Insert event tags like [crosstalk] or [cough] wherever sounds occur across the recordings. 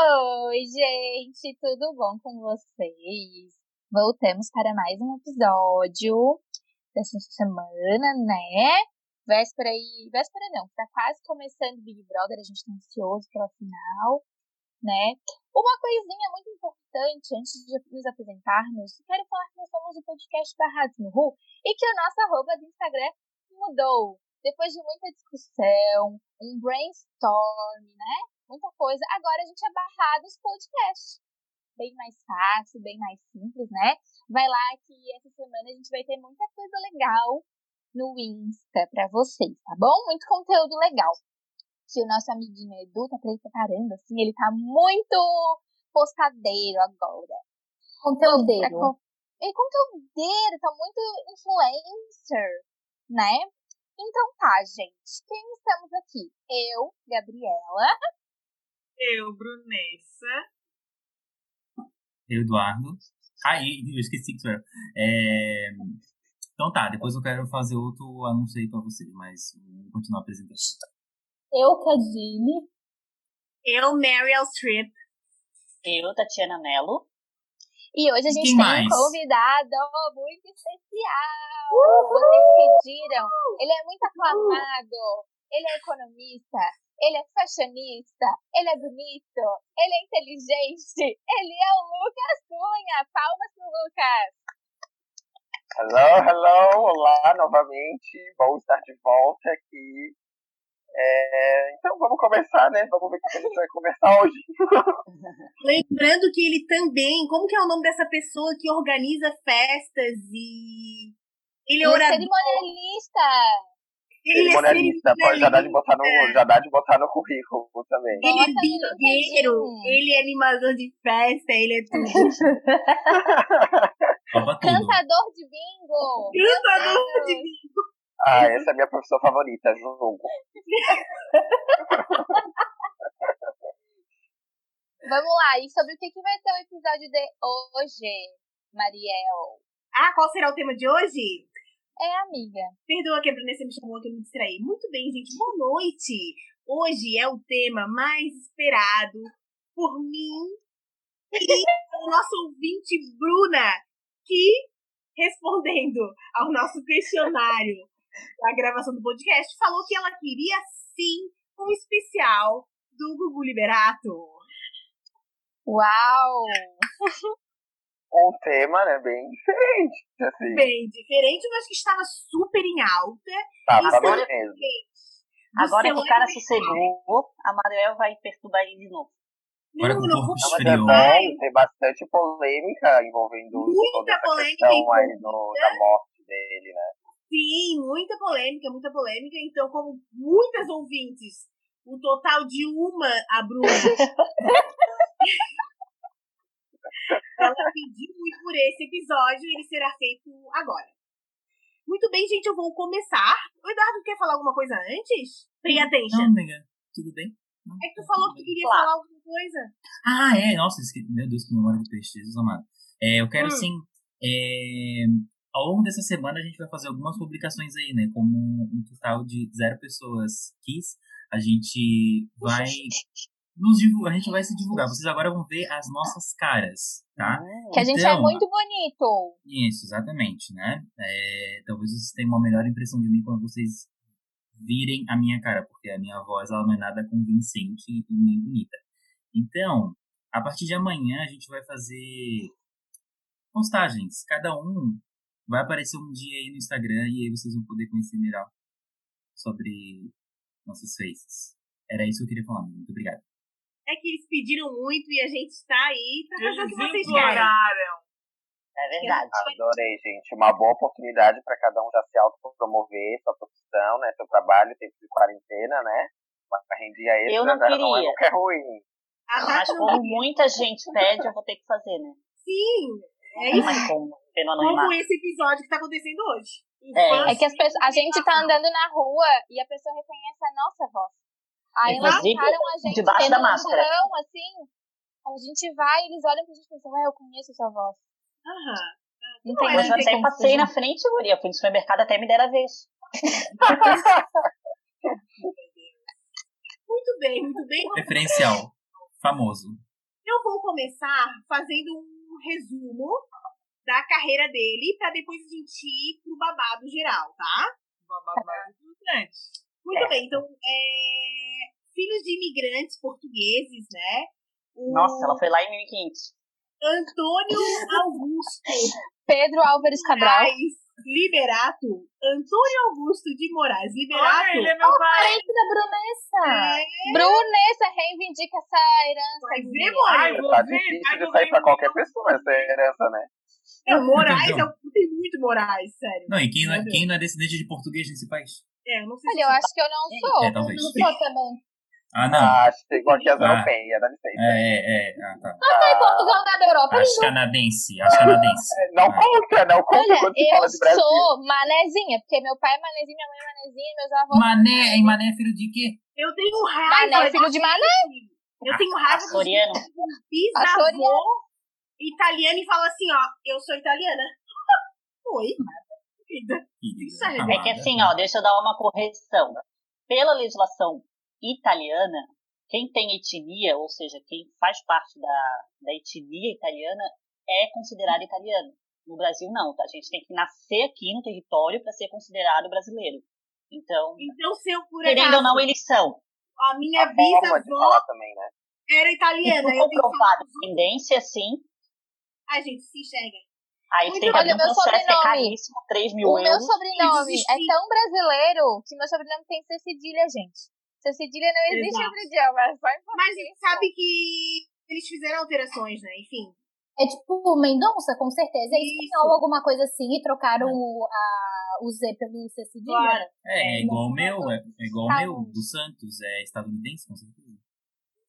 Oi, gente, tudo bom com vocês? Voltamos para mais um episódio dessa semana, né? Véspera e. Véspera não, tá quase começando Big Brother, a gente tá ansioso pela final, né? Uma coisinha muito importante antes de nos apresentarmos, quero falar que nós somos o podcast Barrados no Ru e que o nosso arroba do Instagram mudou. Depois de muita discussão, um brainstorm, né? Muita coisa. Agora a gente é barrados podcast. Bem mais fácil, bem mais simples, né? Vai lá que essa semana a gente vai ter muita coisa legal no Insta pra vocês, tá bom? Muito conteúdo legal. Que o nosso amiguinho Edu tá preparando, assim, ele tá muito postadeiro agora. Conteúdeiro. Ele conteúdeiro, tá muito influencer, né? Então tá, gente. Quem estamos aqui? Eu, Gabriela. Eu, Brunessa. Eu, Eduardo. Aí, eu esqueci que era. É... Então tá, depois eu quero fazer outro anúncio aí pra vocês, mas vamos continuar a apresentação. Eu, Cadine. Eu, Meryl Streep. Eu, Tatiana Mello. E hoje a gente Quem tem mais? um convidado muito especial. Vocês pediram. Ele é muito aclamado. Ele é economista. Ele é fashionista. Ele é bonito. Ele é inteligente. Ele é o Lucas Cunha. Palmas pro Lucas. Hello, hello, olá novamente, bom estar de volta aqui. É, então vamos começar, né? Vamos ver o que a gente vai conversar hoje. [laughs] Lembrando que ele também, como que é o nome dessa pessoa que organiza festas e. Ele é Ele é orador. cerimonialista. Ele é Cerimonialista, pode já dá de botar no, cerimonialista, já dá de botar no currículo também. Ele é LinkedIn. ele é animador de festa, ele é tudo. [laughs] Cantador de bingo. Cantador de bingo. Ah, essa é a minha profissão favorita, jogo. [laughs] Vamos lá. E sobre o que, que vai ser o episódio de hoje, Mariel? Ah, qual será o tema de hoje? É amiga. Perdoa que a Brunessa me chamou que eu me distraí. Muito bem, gente. Boa noite. Hoje é o tema mais esperado por mim e [laughs] o nosso ouvinte Bruna, que, respondendo ao nosso questionário da gravação do podcast, falou que ela queria sim um especial do Gugu Liberato. Uau! [laughs] Um tema, né, bem diferente, assim. Bem diferente, mas que estava super em alta. Tá, tá é bem mesmo. Agora que o cara sossegou, a Mariel vai perturbar ele de novo. Agora Não, não vou é bom, tem bastante polêmica envolvendo Muita polêmica questão aí no, da morte dele, né? Sim, muita polêmica, muita polêmica. Então, como muitas ouvintes, o total de uma, a Bruna. [laughs] ela pediu muito por esse episódio e ele será feito agora. Muito bem, gente, eu vou começar. O Eduardo quer falar alguma coisa antes? Pay attention. Não, amiga, tudo bem? Não, É que tu tá falou que bem. queria Claro. falar alguma coisa. Ah, é, nossa, meu Deus, que memória de peixe, Jesus amado. É, eu quero, Hum. assim, é, ao longo dessa semana a gente vai fazer algumas publicações aí, né? Como um total de zero pessoas quis, a gente vai nos divulgar, a gente vai se divulgar. Vocês agora vão ver as nossas caras, tá? Que a gente é Então, muito bonito. Isso, exatamente, né? É, talvez vocês tenham uma melhor impressão de mim quando vocês virem a minha cara, porque a minha voz ela não é nada convincente e nem bonita. Então, a partir de amanhã a gente vai fazer postagens. Cada um vai aparecer um dia aí no Instagram e aí vocês vão poder conhecer melhor sobre nossas faces. Era isso que eu queria falar. Muito obrigado. É que eles pediram muito e a gente está aí pra fazer o que vocês querem. É verdade. Adorei, gente. Uma boa oportunidade para cada um já se autopromover, sua profissão, né? Seu trabalho, tempo de quarentena, né? Uma rendinha extra, Eu não né? não é queria. é ruim. A Mas Tati não como queria. muita gente pede, eu vou ter que fazer, né? Sim, é isso. mais como, pelo Como esse episódio que tá acontecendo hoje. É. É que as pessoas, a gente tá andando na rua e a pessoa reconhece a nossa voz. Aí eles Inclusive, param a gente debaixo da no máscara. porão, assim. A gente vai, eles olham pra gente e pensam, ué, eu conheço essa voz. Aham. Não Não, tem é, Mas eu não tem até passei na frente, guria. Fui no supermercado até me deram a vez. [laughs] Muito bem, muito bem. Referencial. Famoso. Eu vou começar fazendo um resumo da carreira dele pra depois a gente ir pro babado geral, tá? O babado mais importante. Muito bem, então, é... filhos de imigrantes portugueses, né? O Nossa, ela foi lá em 1500. Antônio Augusto Pedro Álvares Cabral. Moraes Liberato. Antônio Augusto de Moraes Liberato. ele é meu pai. Parente da Brunessa. É, Brunessa reivindica essa herança. Mãe. Ai, vou Tá ver, difícil de sair pra qualquer pessoa essa herança, né? Não, Moraes Então. é o- tem muito Moraes, sério. Não, e quem não, é, quem não é descendente de português nesse país? É, eu não sei Olha, eu se acho que eu não sou. É, talvez. Não sou também. Ah, não. Ah, acho que é igual aqui as Ah. europeias, dá licença. É, é, é. Ah, tá. Tá em Portugal, na da Europa. As canadense, as canadense. [laughs] Não Ah. conta, não conta Olha, quando se eu fala de Brasil. sou manezinha, porque meu pai é manezinho, minha mãe é manezinha, meus avós. Mané, Mané é filho de quê? Eu tenho raiva. Mané, filho de Mané. Eu tenho raiva do Açoriano. bisavô italiano e fala assim, ó, eu sou italiana. [laughs] Oi, vida. Querida, Isso é- amada. É que assim, ó, deixa eu dar uma correção. Pela legislação italiana, quem tem etnia, ou seja, quem faz parte da, da etnia italiana, é considerado italiano. No Brasil, não, tá? A gente tem que nascer aqui no território para ser considerado brasileiro. Então, Então, se eu por querendo acaso, ou não, eles são. a minha A bisavó também, né? era E italiana, dos outros. descendência, sim. Ai, gente, se enxerga. Aí Muito tem que um meu processo, é sobrenome. caríssimo, 3 mil O meu euros. sobrenome Existe. é tão brasileiro que meu sobrenome tem C cedilha, gente. C cedilha não existe Exato. outro idioma, é só em Mas português. sabe que eles fizeram alterações, né? Enfim. É tipo Mendonça, com certeza. É espanhol, alguma coisa assim, e trocaram o, a, o Z pelo C cedilha. Claro. É, é igual o meu, é, é igual o Tá meu, do Santos, é estadunidense, com certeza.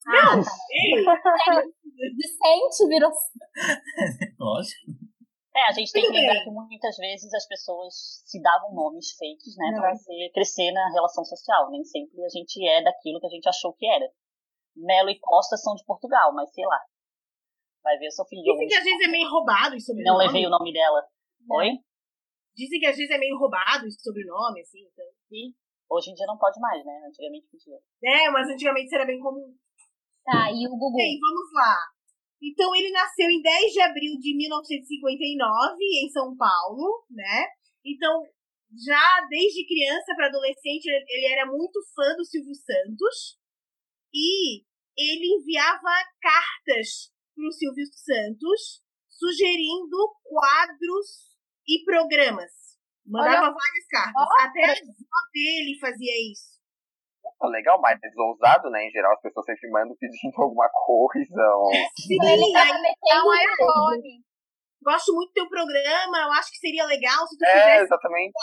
Ah, tá. [laughs] Ei, Vicente virou. [laughs] Lógico. É, a gente tem que lembrar que muitas vezes as pessoas se davam nomes fakes, né, Não. pra você crescer na relação social. Nem sempre a gente é daquilo que a gente achou que era. Melo e Costa são de Portugal, mas sei lá. Vai ver, eu sou filho de dizem que às vezes é meio roubado esse Não sobrenome. levei o nome dela. Oi? Dizem que às vezes é meio roubado esse sobrenome, assim. Então. E hoje em dia não pode mais, né? Antigamente podia. É, mas antigamente isso era bem comum. Tá, e o Gugu. Bem, vamos lá. Então, ele nasceu em 10 de abril de 1959, em São Paulo, né? Então, já desde criança para adolescente, ele era muito fã do Silvio Santos. E ele enviava cartas para o Silvio Santos, sugerindo quadros e programas. Mandava várias cartas. Até a avó dele fazia isso. Tá legal, mas ousado, né? Em geral, as pessoas sempre mandam pedindo [laughs] alguma coisa. Ou... Sim, Ele aí tava É metendo um iPhone. gosto muito do teu programa, eu acho que seria legal se tu É, fizesse. exatamente.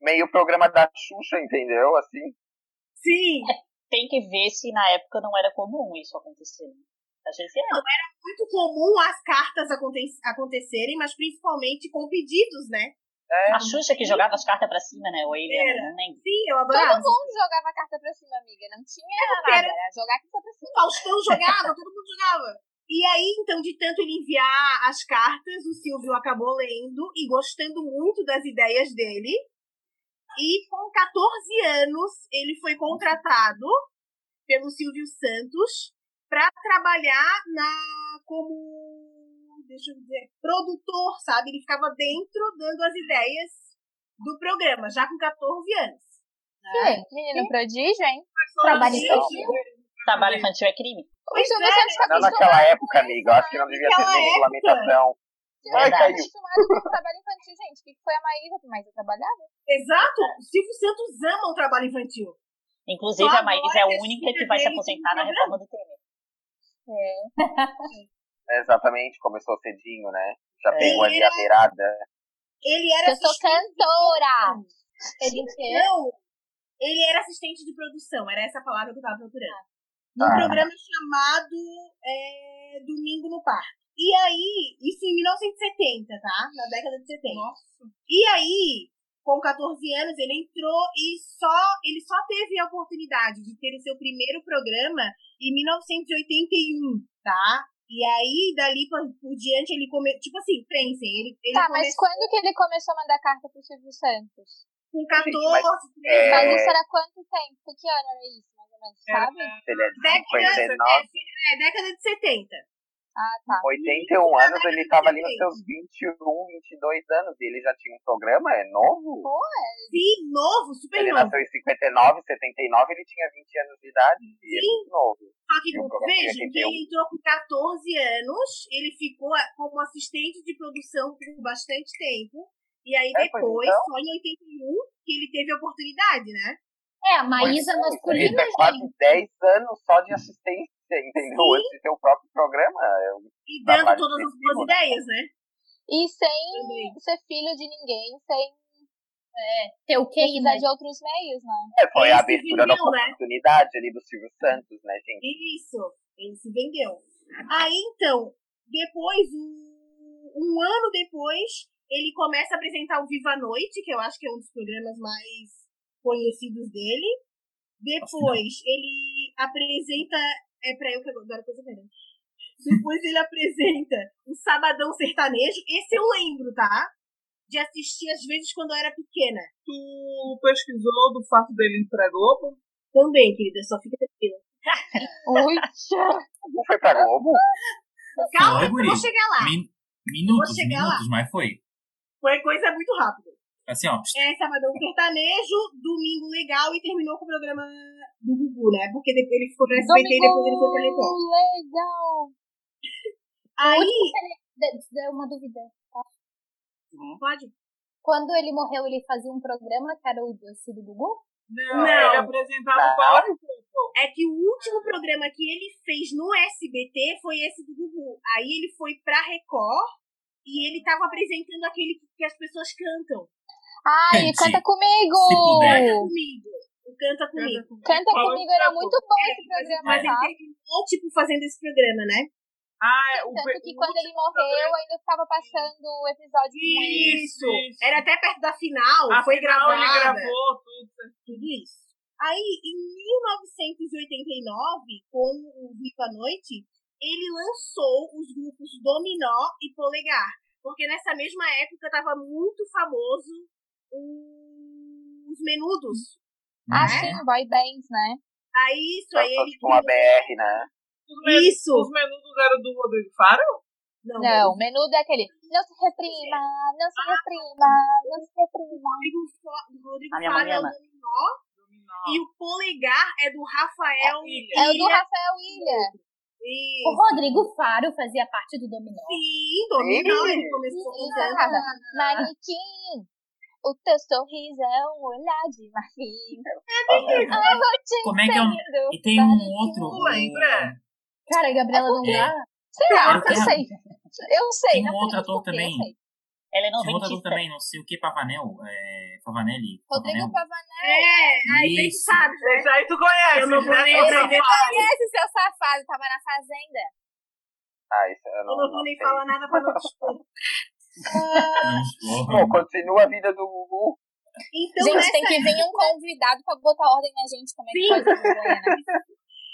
Meio programa da Xuxa, entendeu? Assim. Sim, Tem que ver se na época não era comum isso acontecer. vezes é. muito comum as cartas aconte- acontecerem, mas principalmente com pedidos, né? É, A Xuxa que jogava as cartas pra cima, né? Ou ele, Era. não lembro. Sim, eu Todo adorava. mundo jogava carta pra cima, amiga. Não tinha porque nada. era- Era jogar carta pra cima. O Faustão jogava, todo mundo jogava. E aí, então, de tanto ele enviar as cartas, o Silvio acabou lendo e gostando muito das ideias dele. E com 14 anos, ele foi contratado pelo Silvio Santos para trabalhar na como deixa eu dizer, produtor, sabe? Ele ficava dentro dando as ideias do programa, já com 14 anos. Quê? Menino prodígio, hein? Trabalho Gente, infantil. Trabalho infantil é crime. O Silvio é, Santos tá não acostumado naquela época, amiga. Eu acho que não devia ter Naquela nem época. regulamentação. Caiu. com o trabalho infantil, gente. O que que foi a Maísa? Mas eu trabalhava. Exato. O Silvio Santos ama o trabalho infantil. Inclusive, Só a Maísa é a que única que vai se aposentar na reforma do Temer. [laughs] Exatamente, começou cedinho, né? Já É. pegou ali a beirada. Ele era Eu sou assistente cantora. Ele quê? Não, ele era assistente de produção, era essa a palavra que eu tava procurando. Num Ah. programa chamado é, Domingo no Parque. E aí, isso em 1970, tá? Na década de 70. E aí, com 14 anos, ele entrou e só ele só teve a oportunidade de ter o seu primeiro programa em 1981, tá? E aí, dali por, por diante, ele come... Tipo assim, pensem, ele, ele Tá, mas começou quando que ele começou a mandar carta pro Silvio Santos? com 14, Gente, mas- 13 É. Mas isso era quanto tempo? Que ano era isso, mais ou menos sabe? Ele é de Década, 59, é, década de 70. Ah, tá. 81 anos, ele tava ali nos seus 21, 22 anos e ele já tinha um programa, é novo? Sim, novo, super Ele novo. nasceu em 59, 79, ele tinha 20 anos de idade e ele é muito novo. Só que um vejam que 81. ele entrou com 14 anos, ele ficou como assistente de produção por bastante tempo. E aí É, pois depois, então. só em 81, que ele teve a oportunidade, né? É, a Maísa Isso masculina, é quase gente. 10 anos só de assistência, entendeu? Sim. Antes de ter o próprio programa. É E dando todas as né? ideias, né? E sem Também. ser filho de ninguém, sem Ter o precisar né? de outros meios, né? É, foi Ele a abertura da né? oportunidade ali do Silvio Santos, né, gente? Isso, ele se vendeu. Aí então, depois, um, um ano depois, ele começa a apresentar o Viva a Noite, que eu acho que é um dos programas mais conhecidos dele. Depois, ele apresenta. É pra eu que agora coisa melhor. Depois ele apresenta o Sabadão Sertanejo. Esse eu lembro, tá? De assistir às vezes quando eu era pequena. Tu pesquisou do fato dele ir pra Globo? Também, querida, só fica tranquila. Ui, Não foi pra Globo? Calma, Foi, vou chegar lá. Min- minutos, Vou chegar minutos, mas foi. Foi coisa muito rápida. Assim, ó. é Sabadão Sertanejo, Domingo Legal e terminou com o programa do Gugu, né? Porque depois ele ficou no SBT e depois ele foi pra Record. Domingo legal. Aí, De- Deu uma dúvida. pode? Quando ele morreu, ele fazia um programa que era o doce do Gugu? Não, Não. ele apresentava Não. o Power. É que o último programa que ele fez no SBT foi esse do Gugu. Aí ele foi pra Record e ele tava apresentando aquele que as pessoas cantam. Ai, Gente, canta comigo! Canta comigo. O Canta Comigo. Canta comigo era muito bom É, esse programa, Mas ele tá? terminou, tipo, fazendo esse programa, né? Ah, é, o, Tanto que o quando ele morreu, ainda ficava passando o episódio. Isso. isso. Era até perto da final, Afinal, foi gravada. ele gravou tudo. tudo isso. Aí, em 1989, com o Viva a Noite, ele lançou os grupos Dominó e Polegar. Porque nessa mesma época tava muito famoso os menudos. Ah, né? sim, boy bands, né? Aí isso, aí ele. Com a BR, né? Os Isso. Os menudos eram do Rodrigo Faro? Não, Não, menudo é aquele. Não se reprima, não se reprima, não se reprima. Rodrigo, Fo- Rodrigo Faro é o. Dominó e o Polegar é do Rafael Ilha. É o do. Rafael Ilha. Isso. O Rodrigo Faro fazia parte do Dominó. Sim, Dominó, Sim. ele começou Isso, cantando. O teu sorriso é um olhar de marfim. Eu vou te Como é que é o- entender, E tem um outro. Tu lembra? Cara, a Gabriela não porque- dá. Sei lá, o eu quê? sei. Eu sei. Tem um não outro ator eu também. Ela é Tinha outro também, não sei o que, Pavanel. É, Pavanelli. Rodrigo Pavanel. Pavanel. É, aí você Isso. sabe? Esse aí tu conhece, Eu não né? aprender. safado. Conhece seu safado, tava na fazenda. Ah, isso eu não, Eu não vou nem sei. falar nada pra não te [laughs] Pô, continua a vida do Gugu. Então, gente, nessa, tem que vir um convidado pra botar ordem na gente. Como é que Sim. vergonha, né?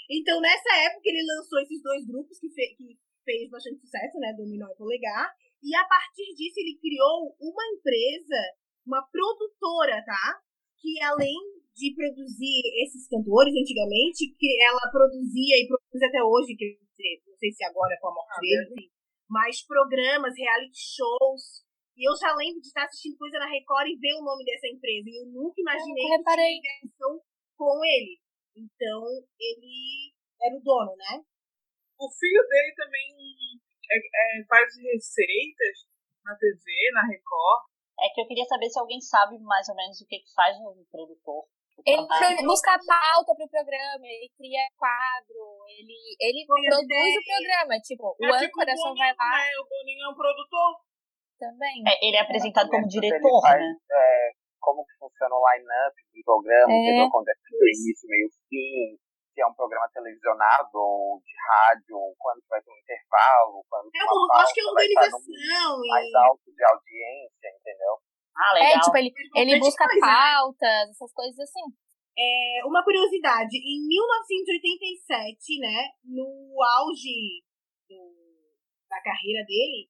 então, nessa época, ele lançou esses dois grupos que, fe- que fez bastante sucesso, né? Dominó e Polegar. E a partir disso, ele criou uma empresa, uma produtora, tá? Que além de produzir esses cantores antigamente, que ela produzia e produz até hoje, quer dizer, não sei se agora com a morte Ah, dele, mas programas, reality shows. E eu já lembro de estar assistindo coisa na Record e ver o nome dessa empresa. E eu nunca imaginei nunca reparei. que tinha ligação com ele. Então, ele era o dono, né? O filho dele também é, é, faz receitas na TV, na Record. É que eu queria saber se alguém sabe mais ou menos o que, que faz um produtor. Ele busca pauta pro programa, ele cria quadro, ele, ele produz o ideias. programa. Tipo, o É tipo âncora o só vai lá né? O Boninho é um produtor. também. É, ele é apresentado como Ele diretor, faz, né? é, como que funciona o line-up do programa, É. entendeu? Quando é do início, meio fim, se é um programa televisionado ou de rádio, quando vai ter um intervalo, quando É uma uma, acho que é no organização. mais alto de audiência, Ah, É, legal. tipo, ele, ele busca coisa, né? pautas, essas coisas assim. É, uma curiosidade, em 1987, né, no auge do- da carreira dele,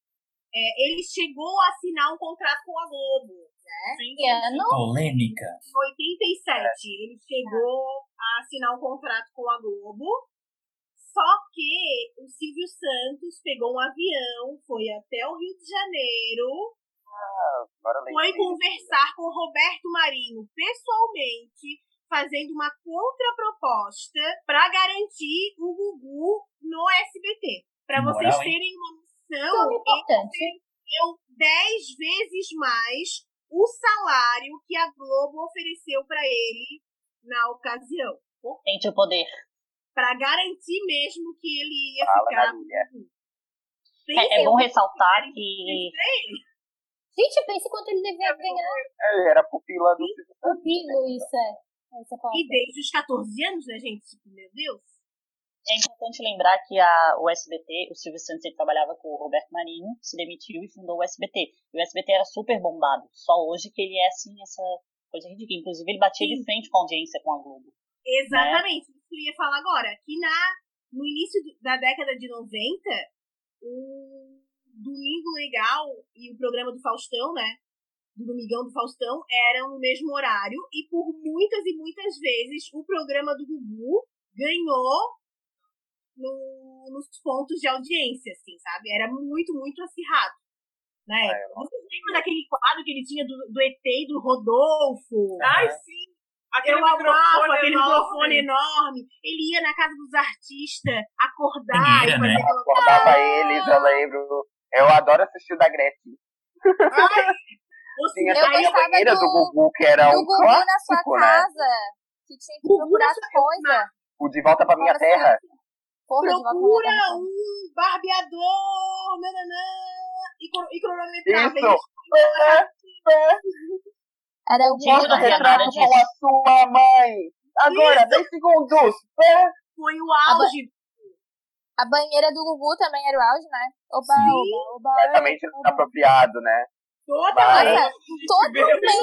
é, ele chegou a assinar um contrato com a Globo, Sim, Que ano? Polêmica. Em 87, ele chegou a assinar um contrato com a Globo. Só que o Silvio Santos pegou um avião, foi até o Rio de Janeiro. Foi conversar com o Roberto Marinho pessoalmente, fazendo uma contraproposta para garantir o Gugu no SBT. Para vocês moral, terem uma noção, importante. deu 10 vezes mais o salário que a Globo ofereceu para ele na ocasião. Sente o poder. Para garantir mesmo que ele ia Fala, ficar. É, é bom ressaltar que Gente, pense quanto ele devia ganhar. É, Ele era pupila do Silvio O Santos. Pilo, isso é. Essa palavra. E desde os 14 anos, né, gente? Tipo, meu Deus. é importante lembrar que a, o SBT, o Silvio Santos ele trabalhava com o Roberto Marinho, se demitiu e fundou o SBT. E o SBT era super bombado. Só hoje que ele é assim, essa coisa ridícula. Inclusive, ele batia de Sim. frente com a audiência com a Globo. Exatamente, isso que eu ia falar agora. Que na, no início da década de 90, o Domingo Legal e o programa do Faustão, né? Do Domingão do Faustão, eram no mesmo horário. E por muitas e muitas vezes o programa do Gugu ganhou no- nos pontos de audiência, assim, sabe? Era muito, muito acirrado. Eu Vocês lembram daquele quadro que ele tinha do, do ET e do Rodolfo? Ai, sim. Aquele Eu amava microfone aquele enorme. microfone enorme. Ele ia na casa dos artistas acordar Peneira, e fazer né? aquela Acordava eles, eu lembro. Eu adoro assistir o da Gretchen. Ou Tinha também a gostava banheira do, do- Gugu, que era um Gugu na sua clássico, né? casa. Que tinha que Gugu procurar na as coisas. O De Volta pra Minha Fala Terra. Porra, de volta procura um barbeador, nananã, e, cro- e cronometrava. Isso. Era o Gente, Mostra o retrato com a sua mãe. Agora, 10 segundos. Foi o auge. A banheira do Gugu também era o auge, né? Oba, Sim. oba, oba. Completamente oba. inapropriado, né? Totalmente. Nossa, totalmente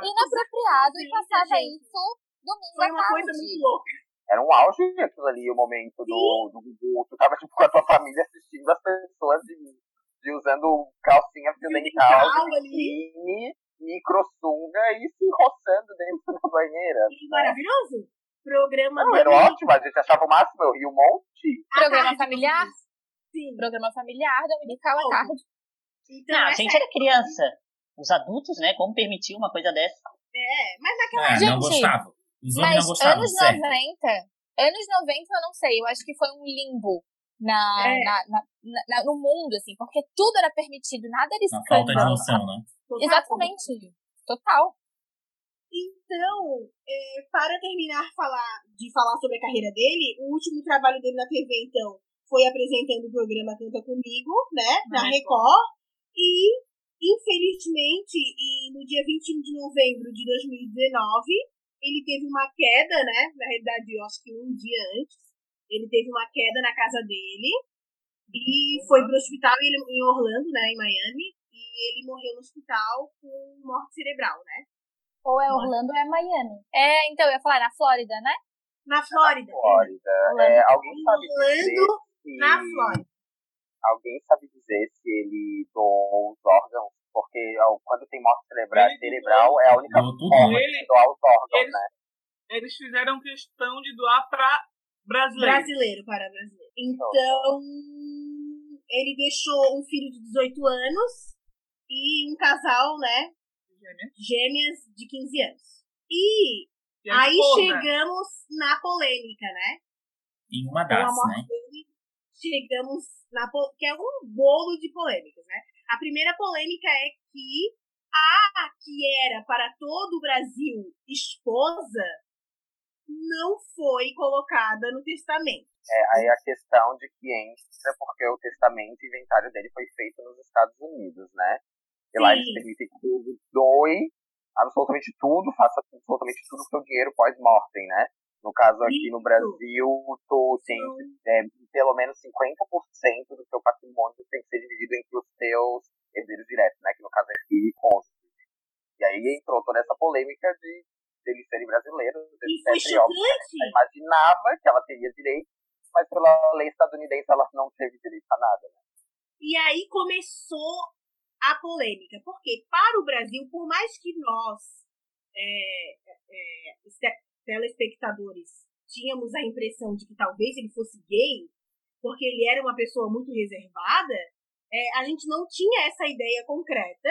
inapropriado e Sim, passava gente. isso domingo Foi à uma coisa tarde. muito louca. Era um auge aquilo ali, o momento do, do Gugu. Tu tava tipo com a tua família assistindo as pessoas de, de usando calcinha fio dental, biquíni, micro sunga e se roçando dentro [laughs] da banheira. E maravilhoso. Programa Não, era ótimo, a gente achava o máximo, eu ri um monte. à Programa tarde, familiar? Sim. Programa familiar, dominical à tarde. Então, Não, a gente era criança. Os adultos, né? Como permitir uma coisa dessa? é. Mas naquela Ah, não Gente, gostava. Os homens Mas não gostavam, anos certo? 90, anos 90 eu não sei, eu acho que foi um limbo na, É. na, na- na- no mundo, assim, porque tudo era permitido, nada era Uma falta de escândalo. noção, né? total- Exatamente. Total. Então, é, para terminar falar, de falar sobre a carreira dele, o último trabalho dele na TV, então, foi apresentando o programa Canta Comigo, né, na Na Record. E, infelizmente, e no dia 21 de novembro de 2019, ele teve uma queda, né, na realidade, eu acho que um dia antes, ele teve uma queda na casa dele e foi pro hospital ele, em Orlando, né, em Miami, e ele morreu no hospital com morte cerebral, né? Ou é Orlando ou é Miami. É, então, eu ia falar na Flórida, né? Na Flórida. Flórida. É, alguém sabe Orlando, dizer se... na Flórida. Alguém sabe dizer se ele doou os órgãos? Porque ó, quando tem morte cerebral, Ele cerebral é a única forma né? de doar os órgãos, Ele- né? Eles fizeram questão de doar pra brasileiros. Brasileiro para brasileiro. Então, ele deixou um filho de 18 anos e um casal, né? Gêmea. Gêmeas de 15 anos. E E aí esposa. chegamos na polêmica, né? Em uma das, né? dele, chegamos na que é um bolo de polêmicas, né? A primeira polêmica é que a que era para todo o Brasil esposa não foi colocada no testamento. É, aí a questão de que entra porque o testamento e inventário dele foi feito nos Estados Unidos, né? E lá eles permitem que tu doe absolutamente tudo, faça absolutamente tudo com seu dinheiro pós-mortem, né? No caso aqui no Isso. Brasil, tu tem é, pelo menos 50% do seu patrimônio tem que ser dividido entre os teus herdeiros diretos, né? Que no caso é filho e cônjuge. E aí entrou toda essa polêmica de eles serem brasileiros, etc. E, óbvio, chocante. ela imaginava que ela teria direito, mas pela lei estadunidense ela não teve direito a nada. Né? E aí começou a polêmica. Porque para o Brasil, por mais que nós, é, é, este- telespectadores, tínhamos a impressão de que talvez ele fosse gay, porque ele era uma pessoa muito reservada, é, a gente não tinha essa ideia concreta,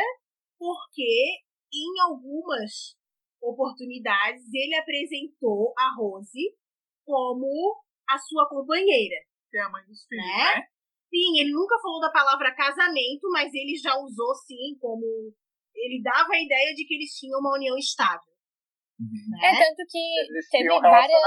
porque em algumas oportunidades ele apresentou a Rose como a sua companheira. Que é a mãe dos filhos, Né? né? Sim, ele nunca falou da palavra casamento, mas ele já usou sim como ele dava a ideia de que eles tinham uma união estável. Uhum. É, Né? tanto que Existia teve um várias.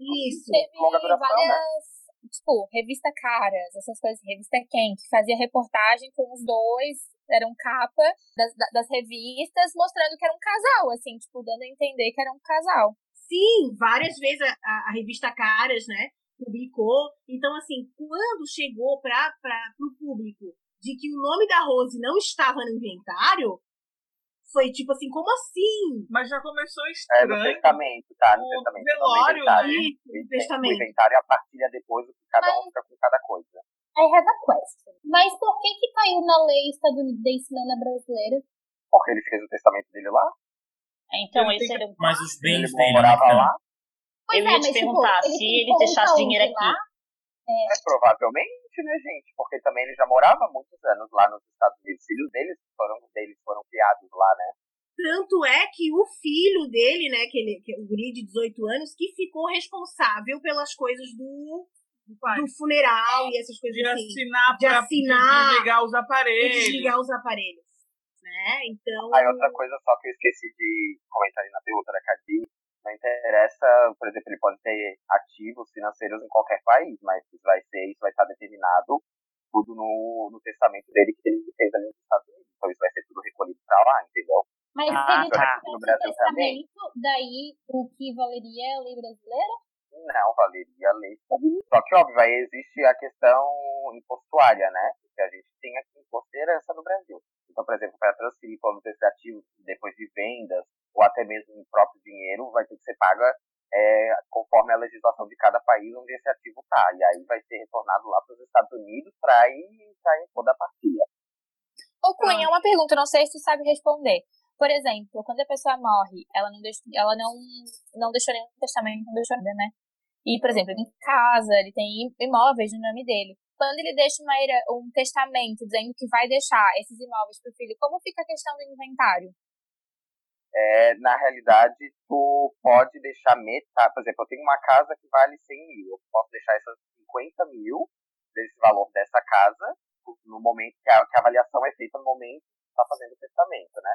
Isso. Teve duração, né? várias. Tipo, revista Caras, essas coisas, revista Quem, que fazia reportagem com os dois, eram capa das, da- das revistas, mostrando que era um casal, assim, tipo, dando a entender que era um casal. Sim, várias vezes a, a- a revista Caras, né, publicou. Então, assim, quando chegou para o público de que o nome da Rose não estava no inventário, foi tipo assim, como assim? Mas já começou É no estranho. testamento, tá? No O testamento. velório, no inventário. né? Isso, O no O inventário é a partilha depois do que cada um fica com cada coisa. I have a question. Mas por que que caiu na lei estadunidense não na brasileira? Porque ele fez o testamento dele lá, Então, esse era Mas os bens dele, morava né? lá, Pois Eu é, ia te mas, tipo, perguntar, ele se ele conta deixasse dinheiro aqui. lá? é, provavelmente, né, gente? Porque também ele já morava muitos anos lá nos Estados Unidos. Os filhos deles foram, deles foram criados lá, né? Tanto é que o filho dele, né, que, ele, que é o guri de 18 anos, que ficou responsável pelas coisas do, do funeral e essas coisas De assim. assinar De pra assinar. desligar os E aparelhos. desligar os aparelhos. Né? Então. Aí outra coisa só que eu esqueci de comentar ali na pergunta da Cadi, não interessa, por exemplo, ele pode ter ativos financeiros em qualquer país, mas isso vai ser, isso vai estar determinado tudo no, no testamento dele que ele fez ali nos Estados Unidos. Então isso vai ser tudo recolhido pra lá, entendeu? Mas Ah, se ele tá. No Brasil também. testamento, daí o que valeria é a lei brasileira? Não, valeria a lei. Só que, óbvio, aí existe a questão impostuária, né? Porque a gente tem aqui imposto de herança no Brasil. Então, por exemplo, para transferir todos esses ativos depois de vendas, ou até mesmo em próprio dinheiro, vai ter que ser paga é, conforme a legislação de cada país onde esse ativo está. E aí vai ser retornado lá para os Estados Unidos para aí sair toda a partilha. Ô, Cunha, uma pergunta, não sei se tu sabe responder. Por exemplo, quando a pessoa morre, ela não deixou, ela não, não deixou nenhum testamento, não deixou nada, né? E, por exemplo, ele tem casa, ele tem imóveis no nome dele. Quando ele deixa uma, um testamento dizendo que vai deixar esses imóveis pro filho, como fica a questão do inventário? É, na realidade, tu pode deixar metade. Por exemplo, eu tenho uma casa que vale 100 mil. Eu posso deixar essas 50 mil desse valor dessa casa no momento que a, que a avaliação é feita no momento que está fazendo o testamento, né?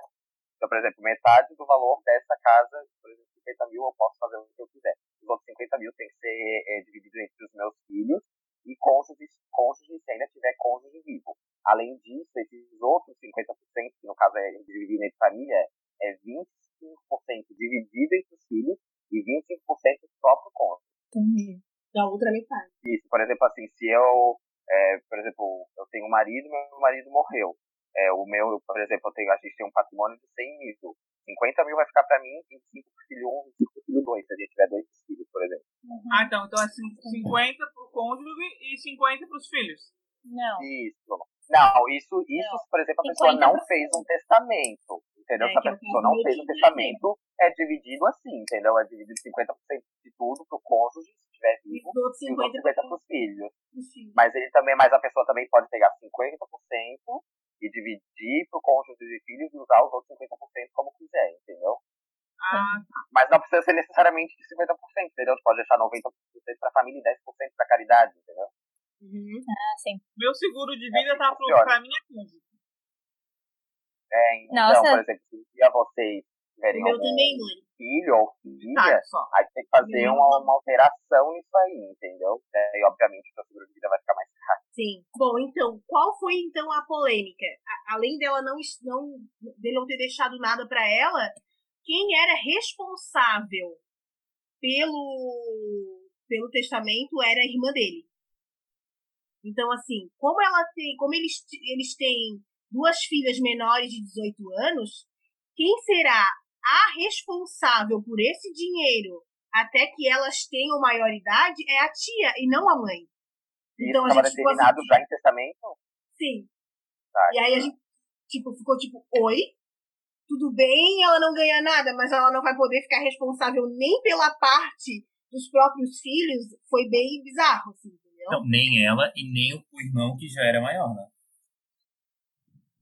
Então, por exemplo, metade do valor dessa casa, por exemplo, 50 mil, eu posso fazer o que eu quiser. Os outros 50 mil tem que ser é, dividido entre os meus filhos e cônjuges, cônjuges se ainda tiver cônjuge vivo. Além disso, esses outros 50%, que no caso é dividido entre família, é 25% dividido entre os filhos e 25% só pro cônjuge. Da outra metade. Isso, por exemplo, assim, se eu, é, por exemplo, eu tenho um marido, meu marido morreu. É, o meu, por exemplo, eu tenho, a gente tem um patrimônio de 100 mil. 50 mil vai ficar pra mim, 25 pro filho 1, 25 pro filho 2, se a gente tiver dois filhos, por exemplo. Ah, então, então é cin- 50 pro cônjuge e 50 pros filhos. Não. Isso. Não, isso, isso por exemplo, a pessoa 50 não fez um testamento. Entendeu? É, Se a é o pessoa não fez um tio, testamento, é dividido assim, entendeu? É dividido 50% de tudo pro cônjuge, se estiver E vivo, e os outros 50 50% pros filhos. filhos. Mas ele também, mas a pessoa também pode pegar 50% e dividir pro cônjuge de filhos e usar os outros 50% como quiser, entendeu? Ah, Mas não precisa ser necessariamente de 50%, entendeu? Tu pode deixar 90% pra família e 10% pra caridade, entendeu? Uhum. Ah, sim. meu seguro de vida tá pro, pra minha cônjuge. É, então, Nossa. por exemplo, se um dia vocês tiverem algum também, filho ou filha, Tá, só. aí tem que fazer uma, uma alteração nisso aí, entendeu? E obviamente o seu seguro de vida vai ficar mais caro. Sim. Bom, então, qual foi então a polêmica? A- além dela não, não dele não ter deixado nada pra ela, quem era responsável pelo pelo testamento era a irmã dele. Então, assim, como ela tem, como eles, eles têm duas filhas menores de 18 anos, quem será a responsável por esse dinheiro até que elas tenham maioridade é a tia e não a mãe. Isso Então, a gente ficou assim, já em testamento? Sim. Tá, E aí a gente, Tipo, ficou tipo, oi? Tudo bem, ela não ganha nada, mas ela não vai poder ficar responsável nem pela parte dos próprios filhos. Foi bem bizarro, assim, entendeu? Não, nem ela e nem o irmão que já era maior, né?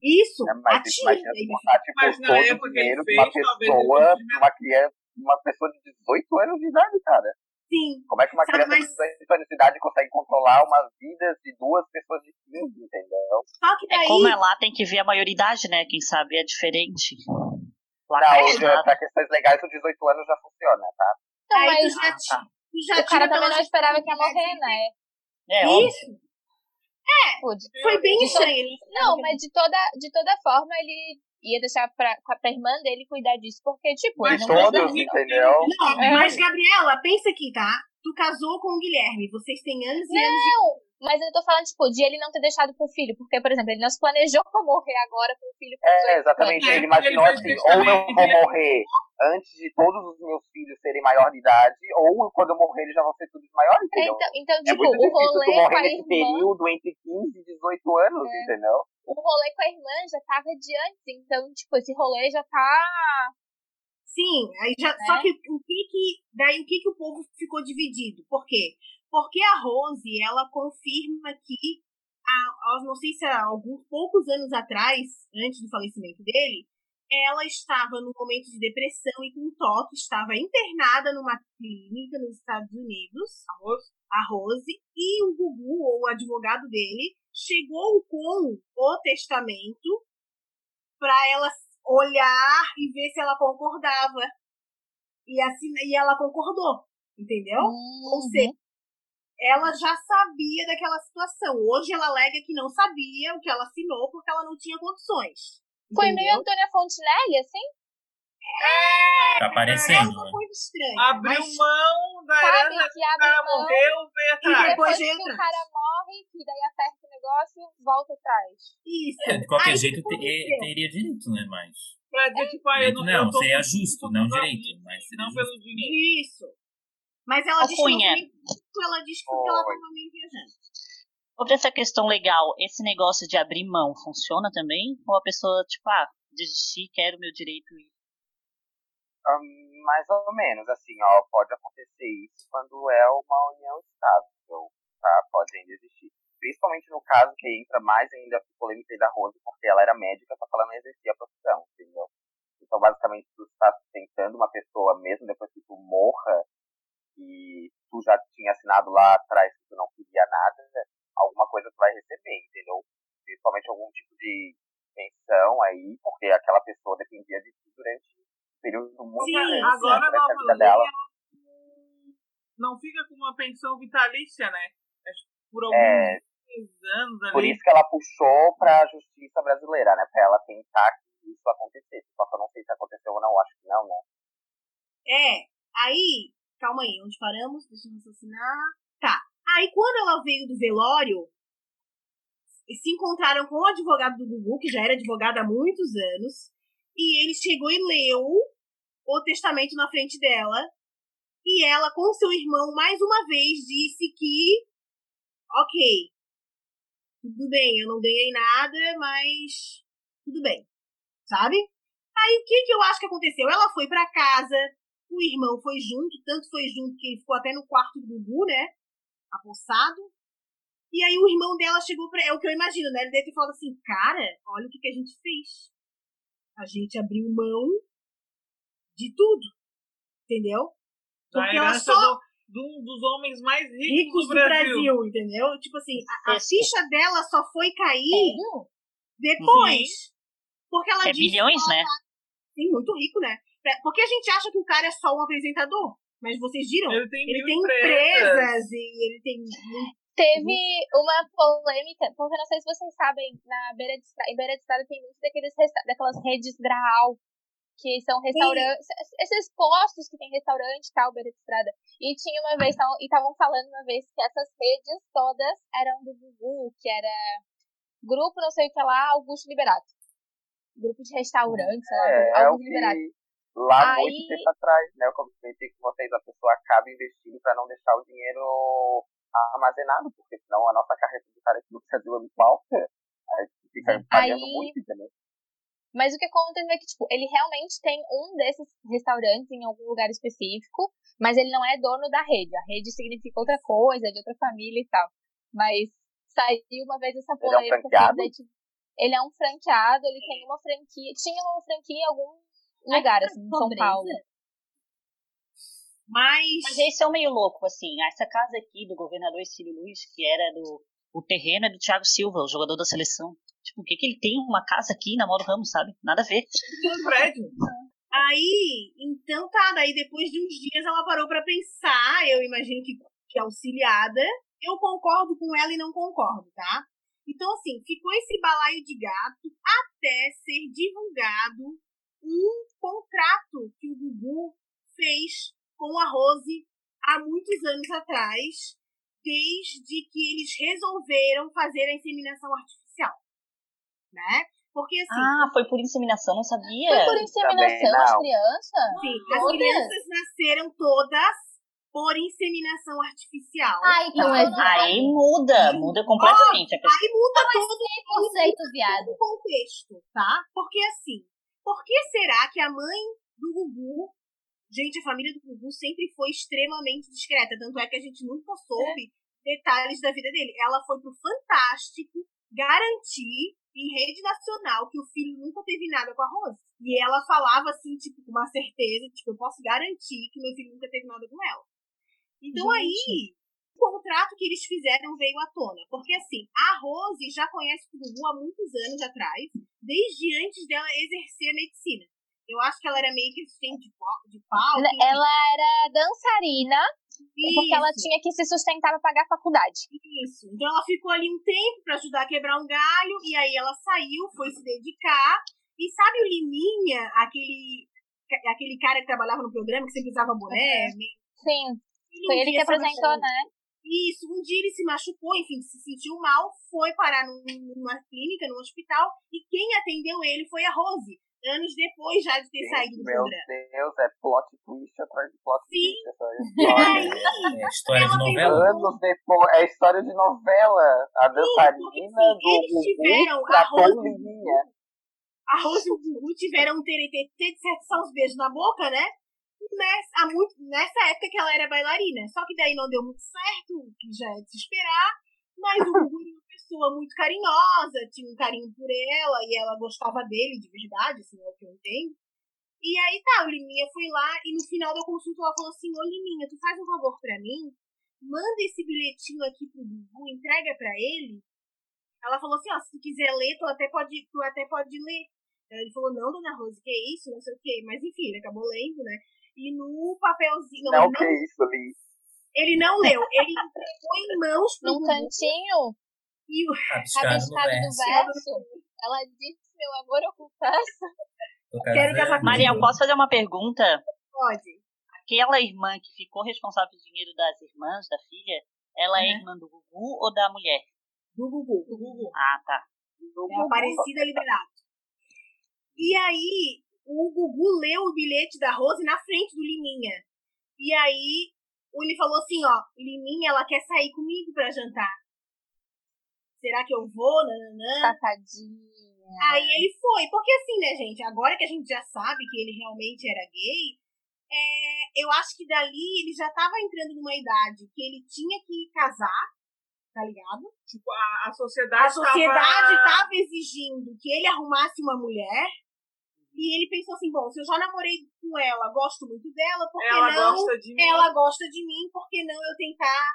Isso, É, mas ele- tu botar, tipo, Mas na época que ele fez, uma pessoa, uma criança, uma pessoa de 18 anos de idade, cara. Sim, Como é que uma Sabe, criança mas- de 18 anos de idade consegue controlar uma vida de duas pessoas de 15, entendeu? só que É daí. como é lá, tem que ver a maioridade, né? Quem sabe é diferente. Lá Não, pra questões legais, o 18 anos já funciona, tá? Não, aí tu mas já, Ah, tá. já o cara também não esperava que ia morrer, né? É, óbvio. Isso, de- foi bem De estranho. Ele Não, mas de toda, de toda forma ele ia deixar pra, pra irmã dele cuidar disso, porque, tipo, Mas não todos, entendeu? Não, É. mas Gabriela, pensa aqui, tá? Tu casou com o Guilherme, vocês têm anos e anos de. Mas eu tô falando, tipo, de ele não ter deixado pro filho, porque, por exemplo, ele não se planejou pra morrer agora com o filho com É, 18 exatamente. Ele imaginou assim, ou eu vou morrer antes de todos os meus filhos serem maior de idade, ou quando eu morrer eles já vão ser todos maiores, entendeu? Então, então, É tipo, muito o difícil tu rolê com morrer a nesse irmã, período entre 15 e 18 anos, É. entendeu? o rolê com a irmã já tava de antes, então, tipo, esse rolê já tá... Sim, aí já. Né? Só que o que que. Daí o que que o povo ficou dividido? Por quê? Porque a Rose, ela confirma que, há, não sei se há alguns poucos anos atrás, antes do falecimento dele, ela estava num momento de depressão e com toque, estava internada numa clínica nos Estados Unidos. Arroz? a Rose, e o Gugu, ou o advogado dele, chegou com o testamento para ela olhar e ver se ela concordava. E, assim, e ela concordou, entendeu? Ou Uhum. seja, ela já sabia daquela situação. Hoje ela alega que não sabia o que ela assinou porque ela não tinha condições. Foi entendeu? meio Antônia Fontinelli, assim? Tá É aparecendo, uma né? Abriu mas- mão da herança, Que o abre cara mão, morreu, veio E depois que o atrás. cara morre, que daí aperta o negócio, volta atrás. Isso. É, de qualquer Aí, jeito, o que te- aconteceu? teria direito, né? Mas. Pra dizer, tipo, ah, eu não, não, tô seria justo, não direito, mas seria Não justo. pelo dinheiro. Isso. Mas ela Ô, diz que ela diz que ela Oi. tava meio viajando. Sobre essa questão legal, esse negócio de abrir mão funciona também? Ou a pessoa, tipo, ah, desisti, quero meu direito e Hum, mais ou menos, assim, ó, pode acontecer isso quando é uma união estável, tá? Pode ainda existir. Principalmente no caso que entra mais ainda a polêmica aí da Rose, porque ela era médica, só que ela não exercia a profissão, entendeu? Então, basicamente, tu está sustentando uma pessoa mesmo depois que tu morra e tu já tinha assinado lá atrás que tu não queria nada, alguma coisa tu vai receber, entendeu? Principalmente algum tipo de pensão aí, porque aquela pessoa dependia de ti durante um período muito Sim, grande Agora a durante a vida dela. não fica com uma pensão vitalícia, né? É Por alguns É, anos ali. por isso que ela puxou pra justiça brasileira, né? Pra ela tentar que isso acontecesse. Só que eu não sei se aconteceu ou não, acho que não, né? É, aí, calma aí, onde paramos? Deixa eu raciocinar. Tá. Aí quando ela veio do velório, se encontraram com o advogado do Gugu, que já era advogado há muitos anos, e ele chegou e leu o testamento na frente dela, e ela, com seu irmão, mais uma vez disse que, ok, tudo bem, eu não ganhei nada, mas tudo bem, sabe? Aí o que, que eu acho que aconteceu? Ela foi pra casa, o irmão foi junto, tanto foi junto que ele ficou até no quarto do Gugu, né? Apossado. E aí o irmão dela chegou pra. É o que eu imagino, né? Ele deve ter falado assim, cara, olha o que, que a gente fez. A gente abriu mão de tudo. Entendeu? Porque ela só do, de um dos homens mais ricos, ricos do Brasil. entendeu? Tipo assim, a, a Sexto. ficha dela só foi cair Sério? depois. Porque ela É disse bilhões, né? Sim, muito rico, né? Porque a gente acha que o cara é só um apresentador. Mas vocês viram? Ele tem Ele tem empresas. empresas e ele tem. Teve uma polêmica, porque não sei se vocês sabem, na beira de estrada, em beira de estrada tem muitos daqueles daquelas redes Graal, que são restaurantes, esses postos que tem restaurante e tal, beira de estrada. E tinha uma vez, tavam- e estavam falando uma vez que essas redes todas eram do Gugu, que era grupo não sei o que lá, Augusto Liberato. Grupo de restaurante, sei lá, É, é o Augusto Liberato. que lá Aí- muito tempo atrás, né? Eu comentei com vocês, a pessoa acaba investindo pra não deixar o dinheiro armazenado, porque senão a nossa carreira tributária aqui no Brasil é muito alta. A gente fica pagando Aí- muito, entendeu? Mas o que acontece é que, tipo, ele realmente tem um desses restaurantes em algum lugar específico, mas ele não é dono da rede. A rede significa outra coisa, de outra família e tal. Mas saiu uma vez essa Ele é um polêmica. franqueado? assim, tipo, ele é um franqueado, ele tem uma franquia. Tinha uma franquia em algum lugar, assim, em São. Paulo. Mas, Mas esse é o meio louco, assim. Essa casa aqui do governador Cílio Luiz, que era do. O terreno é do Thiago Silva, o jogador da seleção. Tipo, o que que ele tem uma casa aqui na Mauro Ramos, sabe? Nada a ver. No prédio. aí, então tá, daí depois de uns dias ela parou pra pensar, eu imagino que, que auxiliada. Eu concordo com ela e não concordo, tá? Então, assim, ficou esse balaio de gato até ser divulgado um contrato que o Gugu fez com a Rose há muitos anos atrás, desde que eles resolveram fazer a inseminação artificial. Né? Porque assim, Ah, foi por inseminação, não sabia. Foi por inseminação as crianças? sim, as todas? crianças nasceram todas por inseminação artificial. Ah, então é viado. Aí muda, muda completamente a questão. Aí muda todo Conceito viado. o contexto, tá? Porque assim, por que será que a mãe do Gugu, gente, a família do Gugu sempre foi extremamente discreta, tanto é que a gente nunca soube detalhes da vida dele. Ela foi pro Fantástico garantir em rede nacional que o filho nunca teve nada com a Rose. E ela falava assim, tipo, com uma certeza, tipo, eu posso garantir que meu filho nunca teve nada com ela. Então aí, o contrato que eles fizeram veio à tona. Porque assim, a Rose já conhece o Gugu há muitos anos atrás, desde antes dela exercer a medicina. Eu acho que ela era meio que assistente de pau, enfim. Ela era dançarina, porque ela Isso. tinha que se sustentar pra pagar a faculdade. Isso. Então ela ficou ali um tempo pra ajudar a quebrar um galho, e aí ela saiu, foi se dedicar. E sabe o Liminha, aquele, aquele cara que trabalhava no programa, que sempre usava boné? Sim, um foi ele que apresentou, né? Isso, um dia ele se machucou, enfim, se sentiu mal, foi parar num- numa clínica, num hospital, e quem atendeu ele foi a Rose, anos depois já de ter saído do Meu. Deus, é plot twist atrás de plot Sim. twist essa [laughs] E história. aí, É história de Ela novela. Anos depois, é história de novela. A dançarina do eles tiveram Gugu a Rose- a Rose e o Gugu tiveram um TNT de certo uns beijos na boca, né? Nessa, muito, nessa época que ela era bailarina. Só que daí não deu muito certo, que já é de se esperar. Mas o Gugu era uma pessoa muito carinhosa, tinha um carinho por ela e ela gostava dele de verdade, assim, é o que eu entendo. E aí tá, o Liminha foi lá e no final da consulta ela falou assim: Ô Liminha, tu faz um favor pra mim? Manda esse bilhetinho aqui pro Gugu, entrega pra ele. Ela falou assim: ó, se tu quiser ler, tu até pode, tu até pode ler. Ele falou, não, dona Rose, que isso, não sei o quê. Mas enfim, ele acabou lendo, né? E no papelzinho. Não, Não, ele, que não isso, Li. ele não leu, ele entregou em mãos Num Gugu. cantinho, E o Rabiscado rabiscado do verso. ela disse, meu amor, eu confesso. Quero com Mariel, Sim. posso fazer uma pergunta? pode. Aquela irmã que ficou responsável pelo dinheiro das irmãs, da filha, ela é Uhum. irmã do Gugu ou da mulher? Do Gugu. Do Google. Ah, tá. É a Aparecida Liberato. E aí, o Gugu leu o bilhete da Rose na frente do Liminha. E aí, ele falou assim, ó, Liminha, ela quer sair comigo pra jantar. Será que eu vou? Nananã. Safadinha. Aí ele foi. Porque assim, né, gente? Agora que a gente já sabe que ele realmente era gay, é, eu acho que dali ele já tava entrando numa idade que ele tinha que casar, tá ligado? Tipo, a, a sociedade A sociedade tava... tava exigindo que ele arrumasse uma mulher. E ele pensou assim, bom, se eu já namorei com ela, gosto muito dela, por que Ela não gosta de mim. ela gosta de mim, por que não eu tentar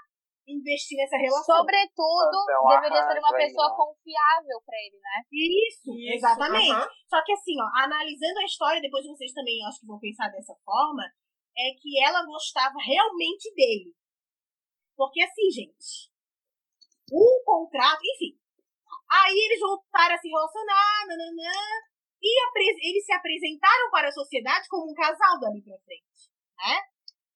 investir nessa relação? Sobretudo, Então, é deveria ser uma aí, pessoa né? confiável pra ele, né? Isso, Isso, exatamente. Só que assim, ó, analisando a história, depois vocês também acho que vão pensar dessa forma, é que ela gostava realmente dele. Porque assim, gente, o contrato, enfim. Aí eles voltaram a se relacionar, nananã, e eles se apresentaram para a sociedade como um casal dali pra frente.